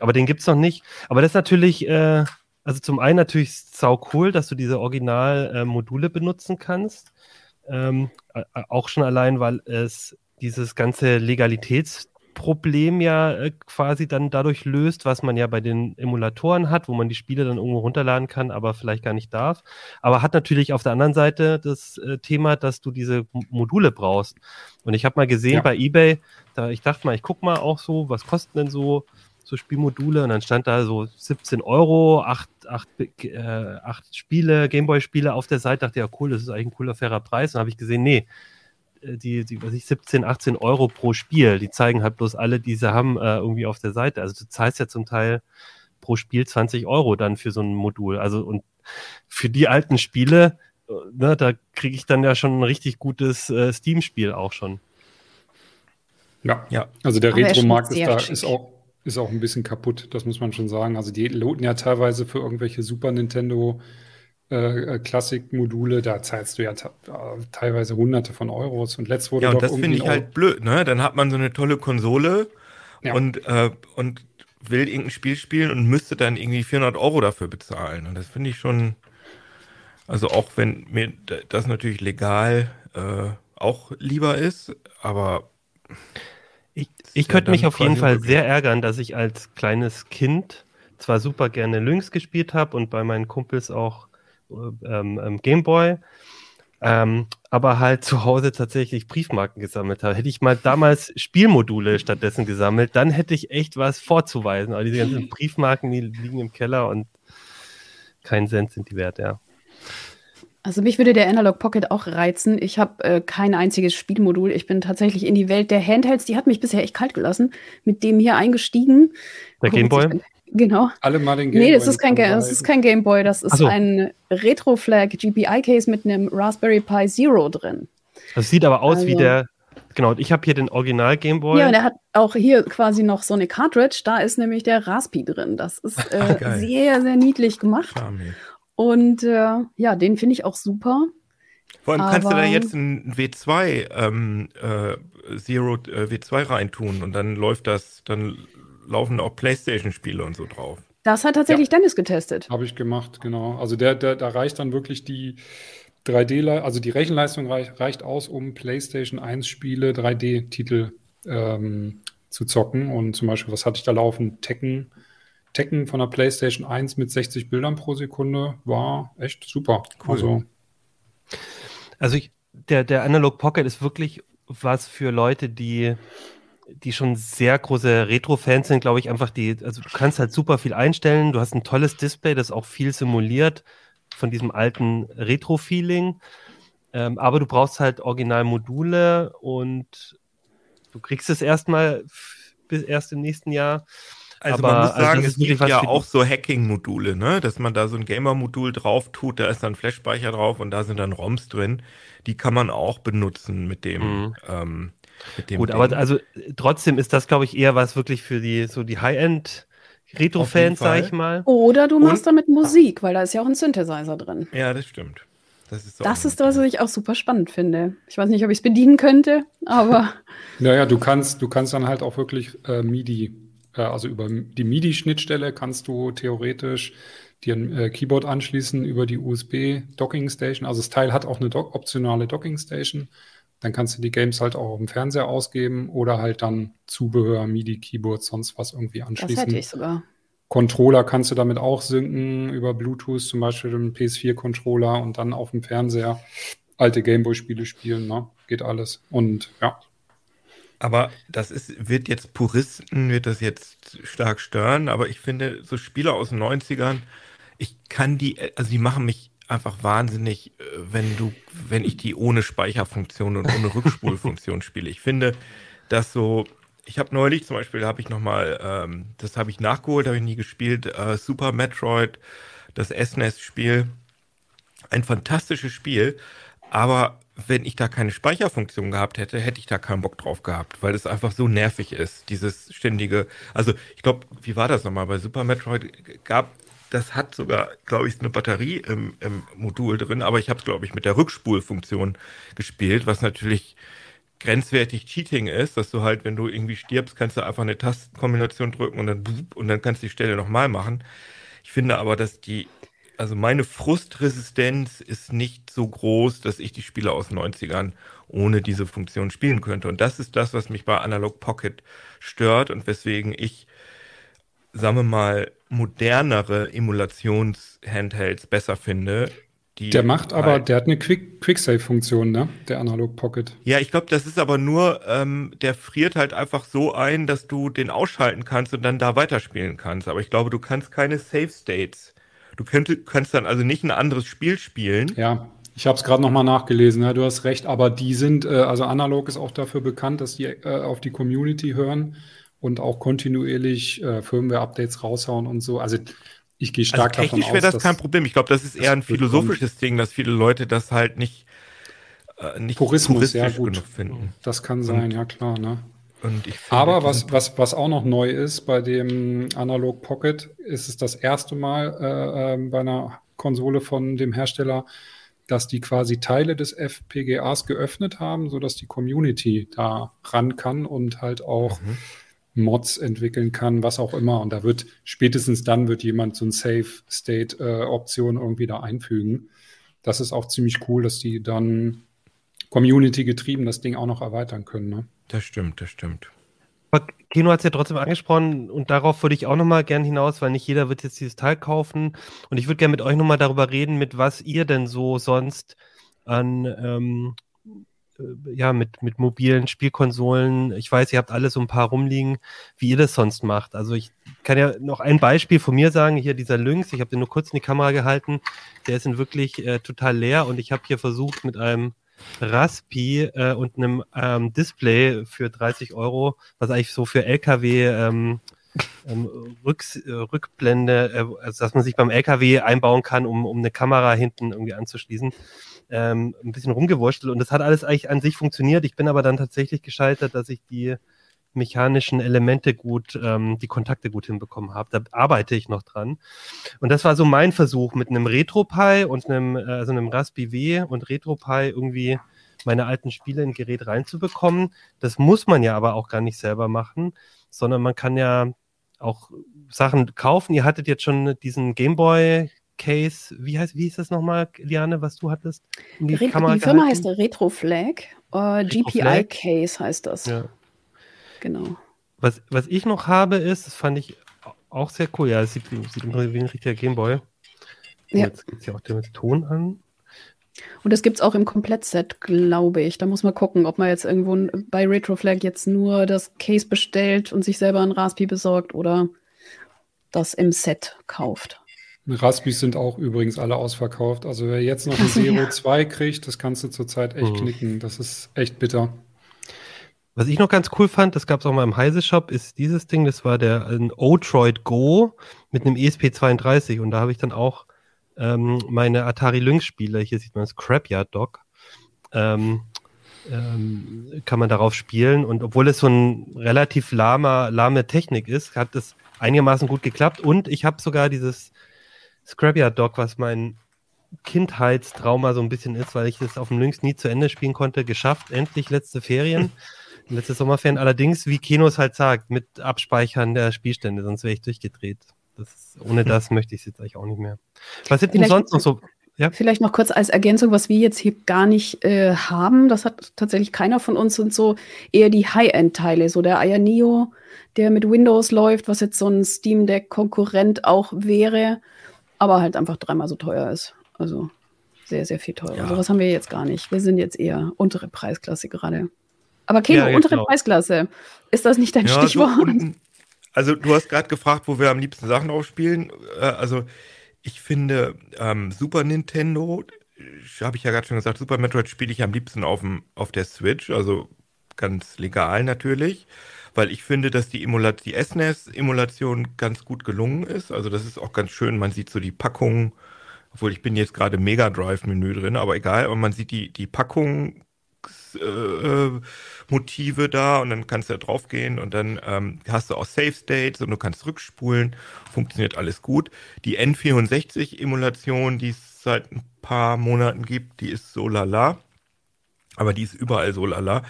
Speaker 1: aber den gibt es noch nicht. Aber das ist natürlich, äh, also zum einen natürlich sau cool, dass du diese Original-Module äh, benutzen kannst. Ähm, auch schon allein, weil es dieses ganze Legalitäts- Problem ja äh, quasi dann dadurch löst, was man ja bei den Emulatoren hat, wo man die Spiele dann irgendwo runterladen kann, aber vielleicht gar nicht darf. Aber hat natürlich auf der anderen Seite das äh, Thema, dass du diese Module brauchst. Und ich habe mal gesehen ja. bei eBay, da ich dachte mal, ich gucke mal auch so, was kosten denn so so Spielmodule und dann stand da so 17 Euro, acht, acht, äh, acht Spiele, Gameboy-Spiele auf der Seite. Dachte ja, cool, das ist eigentlich ein cooler, fairer Preis. Dann habe ich gesehen, nee, die, die was ich, 17, 18 Euro pro Spiel. Die zeigen halt bloß alle, die sie haben, äh, irgendwie auf der Seite. Also du zahlst ja zum Teil pro Spiel 20 Euro dann für so ein Modul. Also und für die alten Spiele, äh, ne, da kriege ich dann ja schon ein richtig gutes äh, Steam-Spiel auch schon.
Speaker 4: Ja, ja. Also der Retro-Markt ist da ist auch, ist auch ein bisschen kaputt, das muss man schon sagen. Also die loten ja teilweise für irgendwelche Super Nintendo äh, äh, Klassik-Module, da zahlst du ja teilweise hunderte von Euros. Und letzt wurde
Speaker 5: Ja,
Speaker 4: und
Speaker 5: das finde ich halt blöd, ne? Dann hat man so eine tolle Konsole ja. und, äh, und will irgendein Spiel spielen und müsste dann irgendwie 400 Euro dafür bezahlen. Und das finde ich schon, also auch wenn mir das natürlich legal äh, auch lieber ist, aber
Speaker 1: ich, ich ja könnte mich auf jeden Fall sehr ärgern, dass ich als kleines Kind zwar super gerne Lynx gespielt habe und bei meinen Kumpels auch ähm, ähm, Gameboy. Ähm, aber halt zu Hause tatsächlich Briefmarken gesammelt habe. Hätte ich mal damals Spielmodule stattdessen gesammelt, dann hätte ich echt was vorzuweisen. Aber diese ganzen Briefmarken, die liegen im Keller und keinen Cent sind die wert, ja.
Speaker 3: Also mich würde der Analog Pocket auch reizen. Ich habe äh, kein einziges Spielmodul. Ich bin tatsächlich in die Welt der Handhelds. Die hat mich bisher echt kalt gelassen. Mit dem hier eingestiegen.
Speaker 1: Der Gameboy?
Speaker 3: Genau.
Speaker 4: Alle mal den
Speaker 3: Game Nee, das ist kein, das ist kein Game Boy, das ist so. ein Retro-Flag GPI-Case mit einem Raspberry Pi Zero drin.
Speaker 1: Das sieht aber aus also, wie der. Genau, ich habe hier den Original Game Boy.
Speaker 3: Ja, und der hat auch hier quasi noch so eine Cartridge. Da ist nämlich der Raspi drin. Das ist äh, sehr, sehr niedlich gemacht. Und äh, ja, den finde ich auch super.
Speaker 5: Vor allem kannst du da jetzt ein W2 ähm, äh, Zero äh, W2 reintun und dann läuft das, dann laufen auch PlayStation-Spiele und so drauf.
Speaker 3: Das hat tatsächlich ja. Dennis getestet.
Speaker 4: Habe ich gemacht, genau. Also der, der, da reicht dann wirklich die 3D, also die Rechenleistung reicht, reicht aus, um PlayStation 1 Spiele 3D-Titel ähm, zu zocken. Und zum Beispiel, was hatte ich da laufen? Tekken. Tekken von der PlayStation 1 mit 60 Bildern pro Sekunde war echt super.
Speaker 1: Cool. Also, also ich, der, der Analog Pocket ist wirklich was für Leute, die die schon sehr große Retro-Fans sind, glaube ich, einfach die, also du kannst halt super viel einstellen, du hast ein tolles Display, das auch viel simuliert von diesem alten Retro-Feeling. Ähm, aber du brauchst halt Originalmodule und du kriegst es erstmal bis erst im nächsten Jahr.
Speaker 5: Also
Speaker 1: aber,
Speaker 5: man muss sagen,
Speaker 1: also
Speaker 5: es gibt ja auch so Hacking-Module, ne? dass man da so ein Gamer-Modul drauf tut, da ist dann Flash-Speicher drauf und da sind dann ROMs drin. Die kann man auch benutzen mit dem. Mhm. Ähm, mit dem
Speaker 1: Gut, aber also trotzdem ist das, glaube ich, eher was wirklich für die so die High-End. Retro-Fans, sag ich mal.
Speaker 3: Oder du machst und, damit Musik, weil da ist ja auch ein Synthesizer drin.
Speaker 5: Ja, das stimmt.
Speaker 3: Das ist, das, ist das, was ich auch super spannend finde. Ich weiß nicht, ob ich es bedienen könnte, aber.
Speaker 4: naja, du kannst, du kannst dann halt auch wirklich äh, MIDI, äh, also über die MIDI-Schnittstelle kannst du theoretisch dir ein äh, Keyboard anschließen über die USB-Docking-Station. Also das Teil hat auch eine do optionale Docking-Station. Dann kannst du die Games halt auch auf dem Fernseher ausgeben oder halt dann Zubehör, MIDI-Keyboard, sonst was irgendwie anschließen. Das hätte
Speaker 3: ich sogar.
Speaker 4: Controller kannst du damit auch synken über Bluetooth, zum Beispiel den PS4-Controller und dann auf dem Fernseher alte Gameboy-Spiele spielen. Ne? Geht alles. Und ja.
Speaker 5: Aber das ist, wird jetzt Puristen, wird das jetzt stark stören, aber ich finde, so Spiele aus den 90ern, ich kann die, also die machen mich einfach wahnsinnig, äh, wenn du, wenn ich die ohne Speicherfunktion und ohne Rückspulfunktion spiele. Ich finde, dass so ich habe neulich zum Beispiel, habe ich nochmal, ähm, das habe ich nachgeholt, habe ich nie gespielt, äh, Super Metroid, das SNES-Spiel. Ein fantastisches Spiel, aber wenn ich da keine Speicherfunktion gehabt hätte, hätte ich da keinen Bock drauf gehabt, weil es einfach so nervig ist, dieses ständige, also ich glaube, wie war das nochmal, bei Super Metroid gab, das hat sogar, glaube ich, eine Batterie im, im Modul drin, aber ich habe es, glaube ich, mit der Rückspulfunktion gespielt, was natürlich grenzwertig Cheating ist, dass du halt, wenn du irgendwie stirbst, kannst du einfach eine Tastenkombination drücken und dann und dann kannst du die Stelle nochmal machen. Ich finde aber, dass die, also meine Frustresistenz ist nicht so groß, dass ich die Spiele aus den 90ern ohne diese Funktion spielen könnte. Und das ist das, was mich bei Analog Pocket stört und weswegen ich, sagen wir mal, modernere Emulations-Handhelds besser finde,
Speaker 4: der macht aber, halt, der hat eine Quick, Quicksave-Funktion, ne? Der Analog Pocket.
Speaker 5: Ja, ich glaube, das ist aber nur, ähm, der friert halt einfach so ein, dass du den ausschalten kannst und dann da weiterspielen kannst. Aber ich glaube, du kannst keine Save States. Du könnt, kannst dann also nicht ein anderes Spiel spielen.
Speaker 4: Ja, ich habe es gerade nochmal nachgelesen, ja, du hast recht, aber die sind, äh, also Analog ist auch dafür bekannt, dass die äh, auf die Community hören und auch kontinuierlich äh, Firmware-Updates raushauen und so. Also ich gehe stark
Speaker 5: also technisch wäre das kein Problem. Ich glaube, das ist eher ein philosophisches. Ding, dass viele Leute das halt nicht,
Speaker 4: äh, nicht Purismus, ja, gut. genug finden. Das kann sein, und, ja klar. Ne? Aber was, was, was auch noch neu ist bei dem Analog Pocket, ist es das erste Mal äh, äh, bei einer Konsole von dem Hersteller, dass die quasi Teile des FPGAs geöffnet haben, sodass die Community da ran kann und halt auch mhm Mods entwickeln kann, was auch immer. Und da wird spätestens dann wird jemand so ein Safe State äh, Option irgendwie da einfügen. Das ist auch ziemlich cool, dass die dann Community getrieben das Ding auch noch erweitern können. Ne?
Speaker 5: Das stimmt, das stimmt.
Speaker 1: Aber Kino hat es ja trotzdem angesprochen und darauf würde ich auch nochmal gern hinaus, weil nicht jeder wird jetzt dieses Teil kaufen. Und ich würde gerne mit euch nochmal darüber reden, mit was ihr denn so sonst an ähm, äh, ja, mit, mit mobilen Spielkonsolen. Ich weiß, ihr habt alle so ein paar rumliegen, wie ihr das sonst macht. Also ich kann ja noch ein Beispiel von mir sagen. Hier dieser Lynx, ich habe den nur kurz in die Kamera gehalten. Der ist in wirklich äh, total leer und ich habe hier versucht mit einem Raspi äh, und einem ähm, Display für 30 Euro, was eigentlich so für LKW ähm, ähm, Rücks, äh, Rückblende, äh, also dass man sich beim LKW einbauen kann, um, um eine Kamera hinten irgendwie anzuschließen ähm, ein bisschen rumgewurschtelt und das hat alles eigentlich an sich funktioniert. Ich bin aber dann tatsächlich gescheitert, dass ich die mechanischen Elemente gut, ähm, die Kontakte gut hinbekommen habe. Da arbeite ich noch dran. Und das war so mein Versuch mit einem RetroPie und einem, äh, also einem Raspi W und RetroPie irgendwie meine alten Spiele in Gerät reinzubekommen. Das muss man ja aber auch gar nicht selber machen, sondern man kann ja auch Sachen kaufen. Ihr hattet jetzt schon diesen Gameboy Case, wie heißt, wie hieß das nochmal, Liane, was du hattest?
Speaker 3: Die, die Firma gehalten? heißt Retroflag. Uh, Retro GPI. Case heißt das. Ja. Genau.
Speaker 1: Was, was ich noch habe, ist, das fand ich auch sehr cool. Ja, es sieht, sieht wie ein richtiger Gameboy. Ja. Jetzt geht es ja auch den Ton an.
Speaker 3: Und das gibt es auch im Komplettset, glaube ich. Da muss man gucken, ob man jetzt irgendwo bei Retroflag jetzt nur das Case bestellt und sich selber ein Raspi besorgt oder das im Set kauft.
Speaker 4: Raspis sind auch übrigens alle ausverkauft. Also wer jetzt noch ein Zero ja. 2 kriegt, das kannst du zurzeit echt mhm. knicken. Das ist echt bitter.
Speaker 1: Was ich noch ganz cool fand, das gab es auch mal im Heise-Shop, ist dieses Ding, das war der ein O-Droid Go mit einem ESP32 und da habe ich dann auch ähm, meine Atari Lynx-Spiele, hier sieht man das Crapyard Dog, ähm, ähm, kann man darauf spielen und obwohl es so ein relativ lahmer, lahme Technik ist, hat es einigermaßen gut geklappt und ich habe sogar dieses Scrapyard Dog, was mein Kindheitstrauma so ein bisschen ist, weil ich das auf dem Lynx nie zu Ende spielen konnte, geschafft, endlich letzte Ferien, letzte Sommerferien. Allerdings, wie Kenos halt sagt, mit Abspeichern der Spielstände, sonst wäre ich durchgedreht. Das, ohne das möchte ich es jetzt eigentlich auch nicht mehr. Was sind denn sonst noch so?
Speaker 3: Ja? Vielleicht noch kurz als Ergänzung, was wir jetzt hier gar nicht äh, haben, das hat tatsächlich keiner von uns, sind so eher die High-End-Teile, so der Aya Neo, der mit Windows läuft, was jetzt so ein Steam Deck-Konkurrent auch wäre aber halt einfach dreimal so teuer ist. Also sehr, sehr viel teurer. Ja. Sowas haben wir jetzt gar nicht. Wir sind jetzt eher untere Preisklasse gerade. Aber Keno, ja, untere genau. Preisklasse. Ist das nicht dein ja, Stichwort?
Speaker 5: So also du hast gerade gefragt, wo wir am liebsten Sachen aufspielen. Äh, also ich finde ähm, Super Nintendo, habe ich ja gerade schon gesagt, Super Metroid spiele ich am liebsten auf, dem, auf der Switch, also ganz legal natürlich weil ich finde, dass die, Emulat die SNES-Emulation ganz gut gelungen ist. Also das ist auch ganz schön. Man sieht so die Packung, obwohl ich bin jetzt gerade Mega Drive-Menü drin, aber egal. Aber man sieht die, die Packung äh, Motive da und dann kannst du da drauf gehen und dann ähm, hast du auch Save States und du kannst rückspulen. Funktioniert alles gut. Die N64-Emulation, die es seit ein paar Monaten gibt, die ist so lala. Aber die ist überall so lala.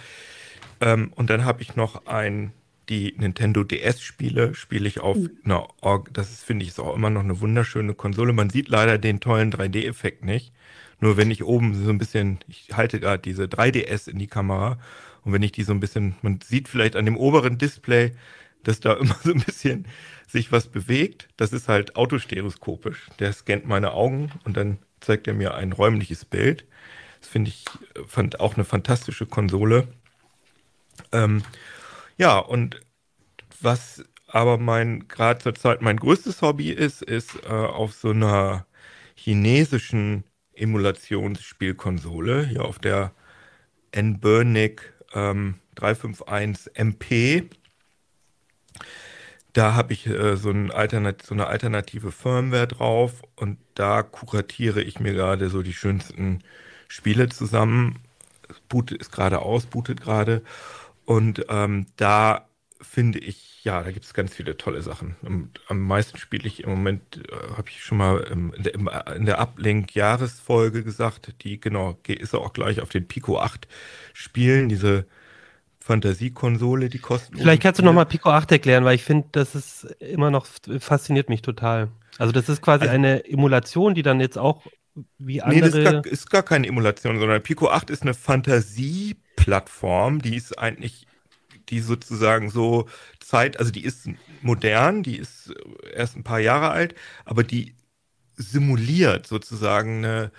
Speaker 5: Ähm, und dann habe ich noch ein die Nintendo DS-Spiele spiele ich auf mhm. einer, Org das ist, finde ich, ist auch immer noch eine wunderschöne Konsole. Man sieht leider den tollen 3D-Effekt nicht. Nur wenn ich oben so ein bisschen, ich halte gerade diese 3DS in die Kamera und wenn ich die so ein bisschen, man sieht vielleicht an dem oberen Display, dass da immer so ein bisschen sich was bewegt. Das ist halt autostereoskopisch. Der scannt meine Augen und dann zeigt er mir ein räumliches Bild. Das finde ich, fand auch eine fantastische Konsole. Ähm, ja, und was aber mein gerade zur Zeit mein größtes Hobby ist, ist äh, auf so einer chinesischen Emulationsspielkonsole, hier auf der Nburnic ähm, 351 MP. Da habe ich äh, so, Alternat so eine alternative Firmware drauf und da kuratiere ich mir gerade so die schönsten Spiele zusammen. Es bootet, ist gerade aus, bootet gerade. Und ähm, da finde ich, ja, da gibt es ganz viele tolle Sachen. Und am meisten spiele ich im Moment, äh, habe ich schon mal ähm, in der, in der Uplink-Jahresfolge gesagt, die genau, ist auch gleich auf den Pico 8 spielen, diese Fantasiekonsole, die kosten.
Speaker 1: Vielleicht kannst du nochmal Pico 8 erklären, weil ich finde, das ist immer noch, fasziniert mich total. Also das ist quasi also, eine Emulation, die dann jetzt auch wie andere... Nee, das
Speaker 5: ist gar, ist gar keine Emulation, sondern Pico 8 ist eine Fantasie- Plattform, die ist eigentlich, die sozusagen so Zeit, also die ist modern, die ist erst ein paar Jahre alt, aber die simuliert sozusagen eine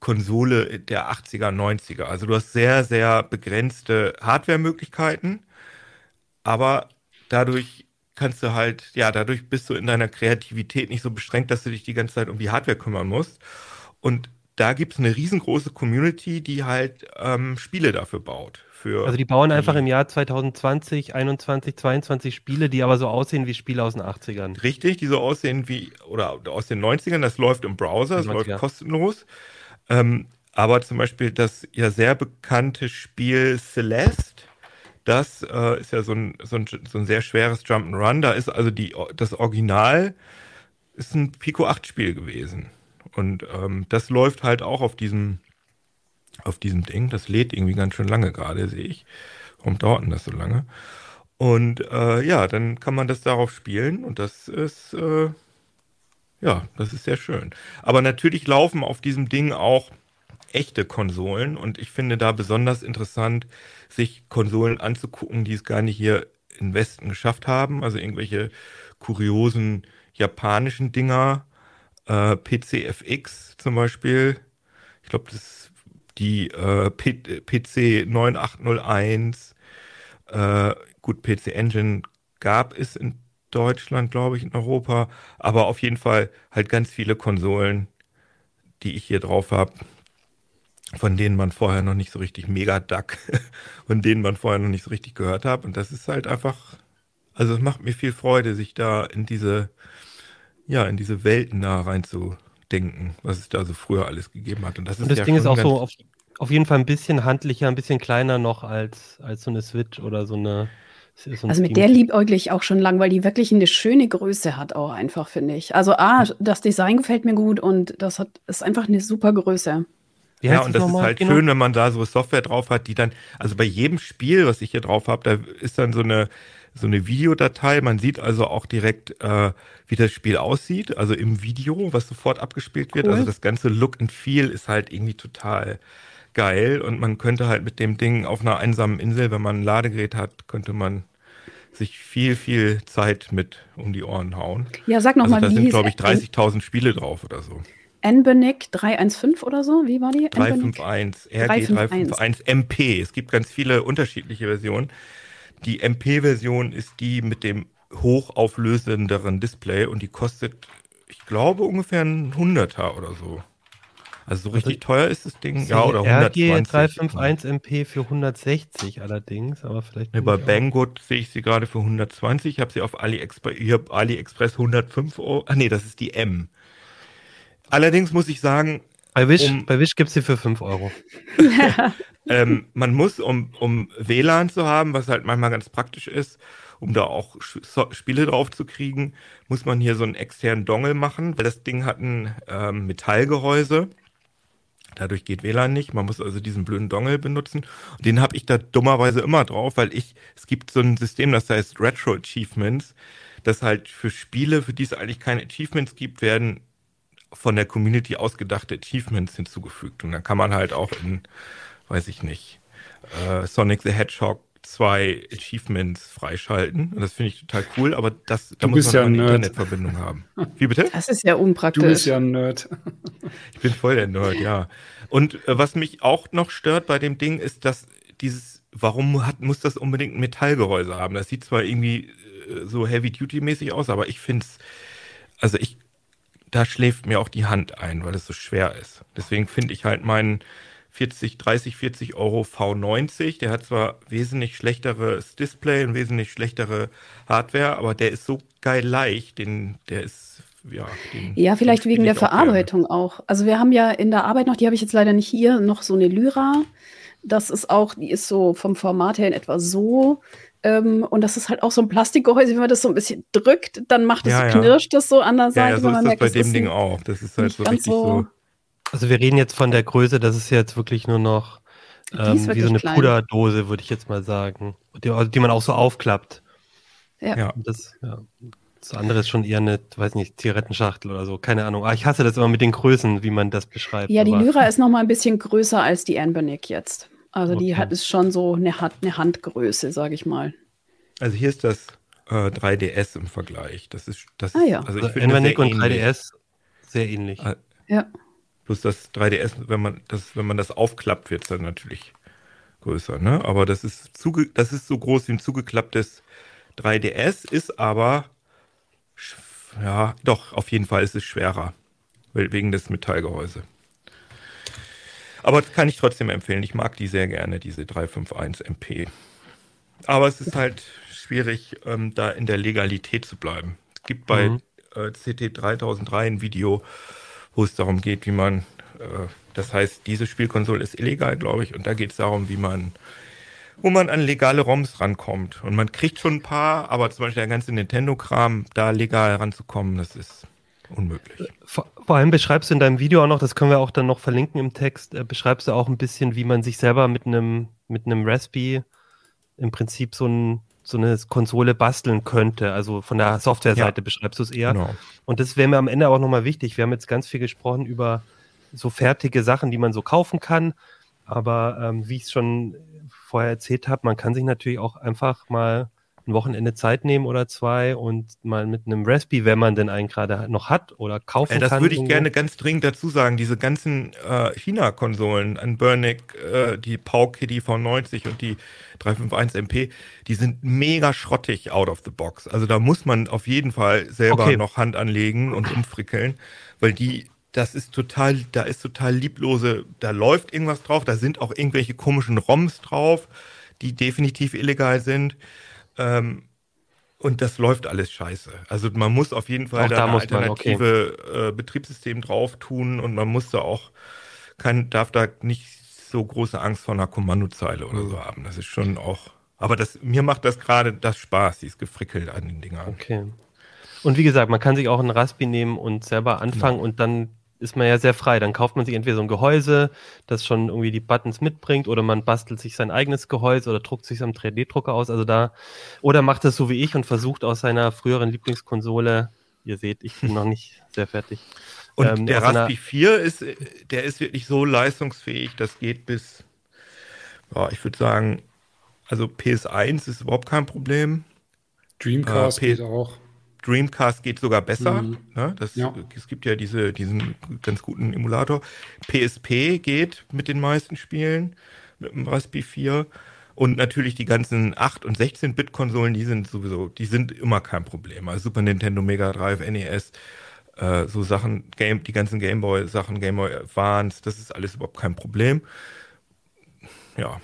Speaker 5: Konsole der 80er, 90er. Also du hast sehr, sehr begrenzte Hardware-Möglichkeiten, aber dadurch kannst du halt, ja, dadurch bist du in deiner Kreativität nicht so beschränkt, dass du dich die ganze Zeit um die Hardware kümmern musst. Und da gibt es eine riesengroße Community, die halt ähm, Spiele dafür baut.
Speaker 1: Also die bauen einfach im Jahr 2020, 21, 22 Spiele, die aber so aussehen wie Spiele aus den 80ern.
Speaker 5: Richtig, die so aussehen wie, oder aus den 90ern, das läuft im Browser, das läuft kostenlos. Ähm, aber zum Beispiel das ja sehr bekannte Spiel Celeste, das äh, ist ja so ein, so, ein, so ein sehr schweres Jump'n'Run. Da ist also die, das Original ist ein Pico 8 Spiel gewesen. Und ähm, das läuft halt auch auf diesem, auf diesem Ding. Das lädt irgendwie ganz schön lange gerade, sehe ich. Warum dauert denn das so lange? Und äh, ja, dann kann man das darauf spielen und das ist, äh, ja, das ist sehr schön. Aber natürlich laufen auf diesem Ding auch echte Konsolen und ich finde da besonders interessant, sich Konsolen anzugucken, die es gar nicht hier im Westen geschafft haben. Also irgendwelche kuriosen japanischen Dinger, äh, PCFX zum Beispiel. Ich glaube, das ist die äh, PC 9801. Äh, gut, PC Engine gab es in Deutschland, glaube ich, in Europa, aber auf jeden Fall halt ganz viele Konsolen, die ich hier drauf habe, von denen man vorher noch nicht so richtig Mega Duck, von denen man vorher noch nicht so richtig gehört hat. Und das ist halt einfach, also es macht mir viel Freude, sich da in diese, ja, in diese Welten da reinzudenken, was es da so früher alles gegeben hat.
Speaker 1: Und das, ist Und das ja Ding ist auch so auf, auf jeden Fall ein bisschen handlicher, ein bisschen kleiner noch als, als so eine Switch oder so eine
Speaker 3: so also mit der liebäugle ich auch schon lang, weil die wirklich eine schöne Größe hat, auch einfach, finde ich. Also A, das Design gefällt mir gut und das hat, ist einfach eine super Größe.
Speaker 5: Ja, und das ist halt genau? schön, wenn man da so Software drauf hat, die dann, also bei jedem Spiel, was ich hier drauf habe, da ist dann so eine, so eine Videodatei. Man sieht also auch direkt, äh, wie das Spiel aussieht, also im Video, was sofort abgespielt wird. Also cool. Also das ganze Look and Feel ist halt irgendwie total geil und man könnte halt mit dem Ding auf einer einsamen Insel, wenn man ein Ladegerät hat, könnte man sich viel, viel Zeit mit um die Ohren hauen.
Speaker 3: Ja, sag nochmal,
Speaker 5: also, Da sind, glaube ich, 30.000 Spiele drauf oder so.
Speaker 3: NBNIC 315 oder so, wie war die?
Speaker 5: 351, RG 351 MP. Es gibt ganz viele unterschiedliche Versionen. Die MP-Version ist die mit dem hochauflösenderen Display und die kostet, ich glaube, ungefähr ein Hunderter oder so. Also so richtig also, teuer ist das Ding.
Speaker 1: Ja, oder 120. RG 351 MP für 160 allerdings, aber vielleicht.
Speaker 5: Ja, bei Banggood sehe ich sie gerade für 120. Ich habe sie auf AliExpress, ich habe AliExpress 105 Euro. Ach nee, das ist die M. Allerdings muss ich sagen.
Speaker 1: Bei Wish, um, Wish gibt es sie für 5 Euro.
Speaker 5: ähm, man muss, um, um WLAN zu haben, was halt manchmal ganz praktisch ist, um da auch Spiele drauf zu kriegen, muss man hier so einen externen Dongle machen, weil das Ding hat ein ähm, Metallgehäuse. Dadurch geht WLAN nicht. Man muss also diesen blöden Dongle benutzen. Und den habe ich da dummerweise immer drauf, weil ich, es gibt so ein System, das heißt Retro Achievements, das halt für Spiele, für die es eigentlich keine Achievements gibt, werden von der Community ausgedachte Achievements hinzugefügt. Und dann kann man halt auch in, weiß ich nicht, äh, Sonic the Hedgehog zwei Achievements freischalten. Und das finde ich total cool, aber das,
Speaker 4: da du muss man ja eine
Speaker 5: Nerd. Internetverbindung haben.
Speaker 3: Wie bitte? Das ist ja unpraktisch.
Speaker 4: Du bist ja ein Nerd.
Speaker 5: Ich bin voll der Nerd, ja. Und äh, was mich auch noch stört bei dem Ding ist, dass dieses, warum hat, muss das unbedingt ein Metallgehäuse haben? Das sieht zwar irgendwie äh, so Heavy-Duty-mäßig aus, aber ich finde es, also ich, da schläft mir auch die Hand ein, weil es so schwer ist. Deswegen finde ich halt meinen 40, 30, 40 Euro V90. Der hat zwar wesentlich schlechteres Display und wesentlich schlechtere Hardware, aber der ist so geil leicht, den, der ist ja, den,
Speaker 3: ja, vielleicht wegen der Verarbeitung gerne. auch. Also wir haben ja in der Arbeit noch, die habe ich jetzt leider nicht hier, noch so eine Lyra. Das ist auch, die ist so vom Format her in etwa so. Ähm, und das ist halt auch so ein Plastikgehäuse, wenn man das so ein bisschen drückt, dann macht es ja, so, knirscht das so an der Seite. Ja, ja
Speaker 5: so ist das merkt, bei dem Ding auch. Das ist halt so richtig so, so
Speaker 1: also wir reden jetzt von der Größe, das ist jetzt wirklich nur noch ähm, wie so eine klein. Puderdose, würde ich jetzt mal sagen. Die, also die man auch so aufklappt. Ja. ja. Das, ja. Das andere ist schon eher eine, weiß nicht, Zigarettenschachtel oder so, keine Ahnung. Aber ah, ich hasse das immer mit den Größen, wie man das beschreibt.
Speaker 3: Ja, die Lyra ist noch mal ein bisschen größer als die Anbernic jetzt. Also okay. die hat ist schon so eine, eine Handgröße, sage ich mal.
Speaker 5: Also hier ist das äh, 3DS im Vergleich. Das ist, das
Speaker 3: ah, ja.
Speaker 1: also ich also Anbernic und 3DS sehr ähnlich.
Speaker 3: Äh, ja.
Speaker 5: Plus das 3DS, wenn man das, wenn man das aufklappt, wird es dann natürlich größer, ne? Aber das ist zuge das ist so groß wie ein zugeklapptes 3DS, ist aber ja, doch, auf jeden Fall ist es schwerer. Wegen des Metallgehäuse. Aber das kann ich trotzdem empfehlen. Ich mag die sehr gerne, diese 351 MP. Aber es ist halt schwierig, ähm, da in der Legalität zu bleiben. Es gibt bei mhm. äh, CT 3003 ein Video, wo es darum geht, wie man, äh, das heißt, diese Spielkonsole ist illegal, glaube ich, und da geht es darum, wie man, wo man an legale ROMs rankommt. Und man kriegt schon ein paar, aber zum Beispiel der ganze Nintendo-Kram, da legal ranzukommen, das ist unmöglich.
Speaker 1: Vor, vor, allem beschreibst du in deinem Video auch noch, das können wir auch dann noch verlinken im Text, äh, beschreibst du auch ein bisschen, wie man sich selber mit einem mit einem Raspi im Prinzip so ein so eine Konsole basteln könnte. Also von der Softwareseite ja. beschreibst du es eher. Genau. Und das wäre mir am Ende auch nochmal wichtig. Wir haben jetzt ganz viel gesprochen über so fertige Sachen, die man so kaufen kann. Aber ähm, wie ich es schon vorher erzählt habe, man kann sich natürlich auch einfach mal ein Wochenende Zeit nehmen oder zwei und mal mit einem Raspi, wenn man denn einen gerade noch hat oder kaufen
Speaker 5: äh, das
Speaker 1: kann.
Speaker 5: Das würde ich gerne ganz dringend dazu sagen. Diese ganzen äh, China-Konsolen, ein Burnick, äh, die PAUK die V90 und die 351 MP, die sind mega schrottig out of the box. Also da muss man auf jeden Fall selber okay. noch Hand anlegen und umfrickeln, weil die das ist total, da ist total lieblose, da läuft irgendwas drauf, da sind auch irgendwelche komischen ROMs drauf, die definitiv illegal sind. Ähm, und das läuft alles scheiße. Also man muss auf jeden Fall
Speaker 1: auch
Speaker 5: da,
Speaker 1: da
Speaker 5: ein alternative
Speaker 1: okay.
Speaker 5: äh, Betriebssystem drauf tun und man muss da auch, kann, darf da nicht so große Angst vor einer Kommandozeile oder so haben. Das ist schon auch, aber das, mir macht das gerade das Spaß, dieses Gefrickel an den Dingern.
Speaker 1: Okay. Und wie gesagt, man kann sich auch einen Raspi nehmen und selber anfangen genau. und dann ist man ja sehr frei. Dann kauft man sich entweder so ein Gehäuse, das schon irgendwie die Buttons mitbringt, oder man bastelt sich sein eigenes Gehäuse oder druckt sich am 3D-Drucker aus. Also da, oder macht das so wie ich und versucht aus seiner früheren Lieblingskonsole, ihr seht, ich bin noch nicht sehr fertig.
Speaker 5: Und ähm, der Raspi 4 ist, der ist wirklich so leistungsfähig, das geht bis, ja, ich würde sagen, also PS1 ist überhaupt kein Problem.
Speaker 4: Dreamcast äh, geht auch.
Speaker 5: Dreamcast geht sogar besser.
Speaker 4: Mhm.
Speaker 5: Ne? Das, ja. Es gibt ja diese, diesen ganz guten Emulator. PSP geht mit den meisten Spielen, mit dem Raspi 4. Und natürlich die ganzen 8- und 16-Bit-Konsolen, die sind sowieso, die sind immer kein Problem. Also Super Nintendo, Mega Drive, NES, äh, so Sachen, Game, die ganzen Gameboy-Sachen, Gameboy Advance, das ist alles überhaupt kein Problem. Ja,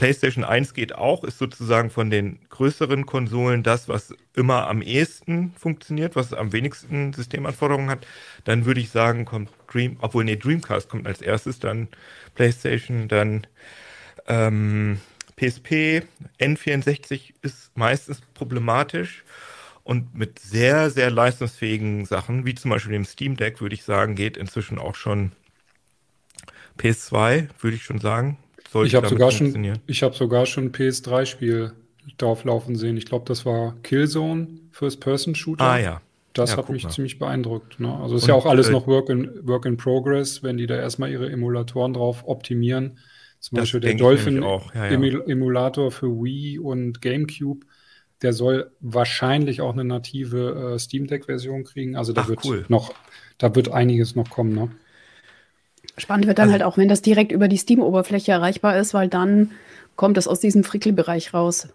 Speaker 5: PlayStation 1 geht auch, ist sozusagen von den größeren Konsolen das, was immer am ehesten funktioniert, was am wenigsten Systemanforderungen hat. Dann würde ich sagen, kommt Dream, obwohl nee, Dreamcast kommt als erstes, dann PlayStation, dann ähm, PSP, N64 ist meistens problematisch. Und mit sehr, sehr leistungsfähigen Sachen, wie zum Beispiel dem Steam Deck, würde ich sagen, geht inzwischen auch schon PS2, würde ich schon sagen,
Speaker 4: ich habe sogar schon, ich habe sogar schon ein PS3-Spiel drauflaufen sehen. Ich glaube, das war Killzone, First-Person-Shooter.
Speaker 5: Ah ja.
Speaker 4: Das
Speaker 5: ja,
Speaker 4: hat mich
Speaker 5: mal.
Speaker 4: ziemlich beeindruckt. Ne? Also ist Und, ja auch alles äh, noch Work in, Work in Progress, wenn die da erstmal ihre Emulatoren drauf optimieren. Zum Beispiel der Dolphin ja, ja. Emulator für Wii und GameCube. Der soll wahrscheinlich auch eine native äh, Steam Deck-Version kriegen. Also da
Speaker 5: Ach,
Speaker 4: wird
Speaker 5: cool.
Speaker 4: noch, da wird einiges noch kommen. Ne?
Speaker 3: Spannend wird dann also, halt auch, wenn das direkt über die Steam-Oberfläche erreichbar ist, weil dann kommt es aus diesem Frickelbereich raus.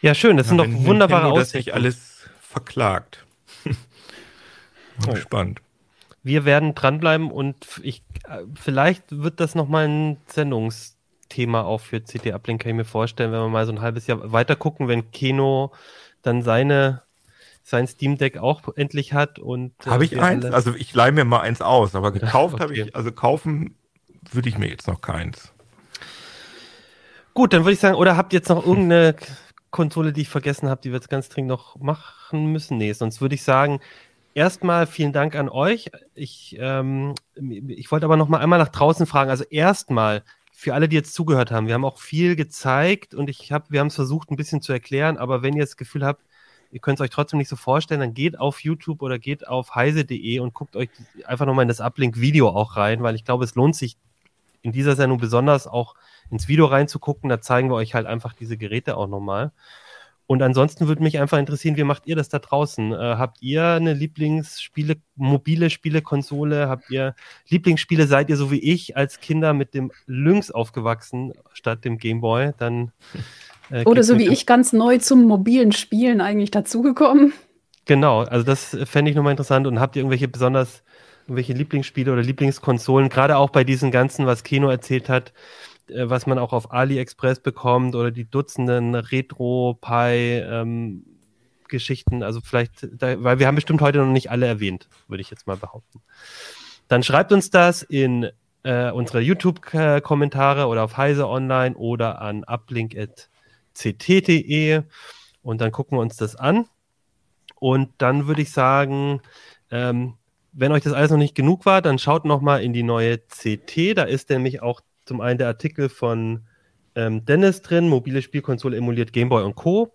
Speaker 1: Ja, schön. Das sind doch wunderbare
Speaker 5: Nintendo das nicht alles verklagt. oh. Spannend.
Speaker 1: Wir werden dranbleiben und ich, vielleicht wird das nochmal ein Sendungsthema auch für CT Uplink, kann ich mir vorstellen, wenn wir mal so ein halbes Jahr weiter gucken, wenn Keno dann seine sein Steam Deck auch endlich hat und
Speaker 5: äh, habe ich eins? Also ich leihe mir mal eins aus, aber gekauft okay. habe ich, also kaufen würde ich mir jetzt noch keins.
Speaker 1: Gut, dann würde ich sagen, oder habt ihr jetzt noch irgendeine Konsole, die ich vergessen habe, die wir jetzt ganz dringend noch machen müssen? Nee, sonst würde ich sagen, erstmal vielen Dank an euch. Ich, ähm, ich wollte aber noch mal einmal nach draußen fragen. Also erstmal für alle, die jetzt zugehört haben, wir haben auch viel gezeigt und ich habe, wir haben es versucht, ein bisschen zu erklären, aber wenn ihr das Gefühl habt, ihr könnt es euch trotzdem nicht so vorstellen, dann geht auf YouTube oder geht auf heise.de und guckt euch einfach nochmal in das Uplink-Video auch rein, weil ich glaube, es lohnt sich in dieser Sendung besonders auch ins Video reinzugucken. Da zeigen wir euch halt einfach diese Geräte auch nochmal. Und ansonsten würde mich einfach interessieren, wie macht ihr das da draußen? Äh, habt ihr eine Lieblingsspiele, mobile Spielekonsole? Habt ihr Lieblingsspiele? Seid ihr so wie ich als Kinder mit dem Lynx aufgewachsen statt dem Gameboy? Dann
Speaker 3: äh, Oder so wie ich ganz neu zum mobilen Spielen eigentlich dazugekommen.
Speaker 1: Genau, also das fände ich nochmal interessant. Und habt ihr irgendwelche besonders, irgendwelche Lieblingsspiele oder Lieblingskonsolen, gerade auch bei diesen ganzen, was Keno erzählt hat, äh, was man auch auf AliExpress bekommt oder die Dutzenden Retro-Pi, ähm, also vielleicht, da, weil wir haben bestimmt heute noch nicht alle erwähnt, würde ich jetzt mal behaupten. Dann schreibt uns das in äh, unsere YouTube-Kommentare oder auf Heise Online oder an uplink@ ct.de und dann gucken wir uns das an. Und dann würde ich sagen, ähm, wenn euch das alles noch nicht genug war, dann schaut noch mal in die neue CT. Da ist nämlich auch zum einen der Artikel von ähm, Dennis drin, mobile Spielkonsole emuliert Gameboy und Co.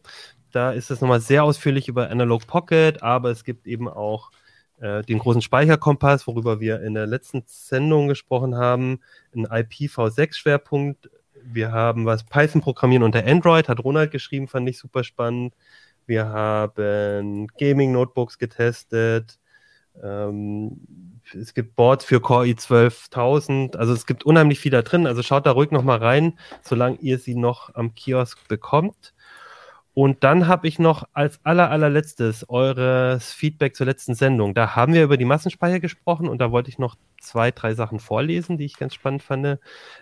Speaker 1: Da ist es nochmal sehr ausführlich über Analog Pocket, aber es gibt eben auch äh, den großen Speicherkompass, worüber wir in der letzten Sendung gesprochen haben, ein IPv6-Schwerpunkt wir haben was Python programmieren unter Android, hat Ronald geschrieben, fand ich super spannend. Wir haben Gaming Notebooks getestet. Ähm, es gibt Boards für Core i12000. Also es gibt unheimlich viel da drin. Also schaut da ruhig noch mal rein, solange ihr sie noch am Kiosk bekommt. Und dann habe ich noch als aller, allerletztes eures Feedback zur letzten Sendung. Da haben wir über die Massenspeicher gesprochen und da wollte ich noch zwei, drei Sachen vorlesen, die ich ganz spannend fand.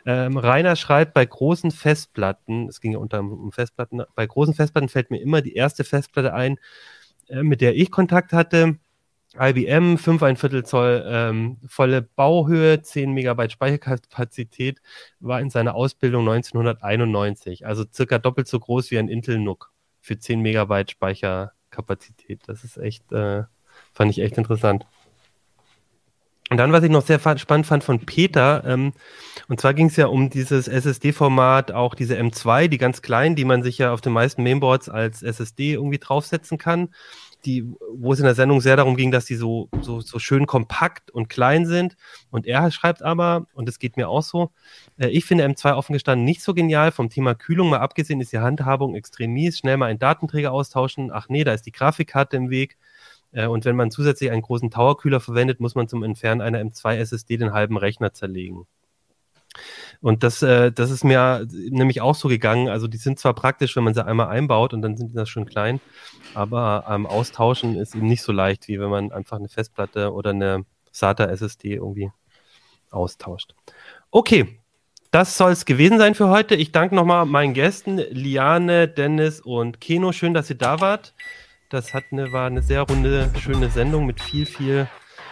Speaker 1: Ähm, Rainer schreibt, bei großen Festplatten, es ging ja unter um Festplatten, bei großen Festplatten fällt mir immer die erste Festplatte ein, äh, mit der ich Kontakt hatte. IBM, 5 Viertel Zoll, ähm, volle Bauhöhe, 10 Megabyte Speicherkapazität, war in seiner Ausbildung 1991, also circa doppelt so groß wie ein Intel NUC für 10 Megabyte Speicherkapazität. Das ist echt, äh, fand ich echt interessant. Und dann, was ich noch sehr spannend fand von Peter, ähm, und zwar ging es ja um dieses SSD-Format, auch diese M2, die ganz kleinen, die man sich ja auf den meisten Mainboards als SSD irgendwie draufsetzen kann die, wo es in der Sendung sehr darum ging, dass die so, so, so schön kompakt und klein sind. Und er schreibt aber, und das geht mir auch so, äh, ich finde M2 offen gestanden nicht so genial. Vom Thema Kühlung mal abgesehen ist die Handhabung extrem mies. Schnell mal einen Datenträger austauschen. Ach nee, da ist die Grafikkarte im Weg. Äh, und wenn man zusätzlich einen großen Towerkühler verwendet, muss man zum Entfernen einer M2 SSD den halben Rechner zerlegen. Und das, äh, das ist mir nämlich auch so gegangen. Also die sind zwar praktisch, wenn man sie einmal einbaut und dann sind die das schon klein, aber ähm, austauschen ist eben nicht so leicht, wie wenn man einfach eine Festplatte oder eine SATA SSD irgendwie austauscht. Okay, das soll es gewesen sein für heute. Ich danke nochmal meinen Gästen, Liane, Dennis und Keno. Schön, dass ihr da wart. Das hat eine, war eine sehr runde, schöne Sendung mit viel, viel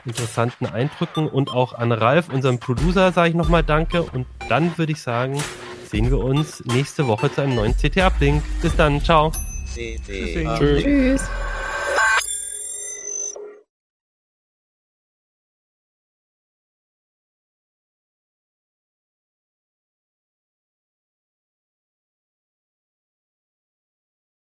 Speaker 1: interessanten Eindrücken und auch an Ralf, unserem Producer, sage ich nochmal Danke. Und dann würde ich sagen, sehen wir uns nächste Woche zu einem neuen CT-Uplink. Bis dann, ciao.
Speaker 6: Tschüss. Tschüss.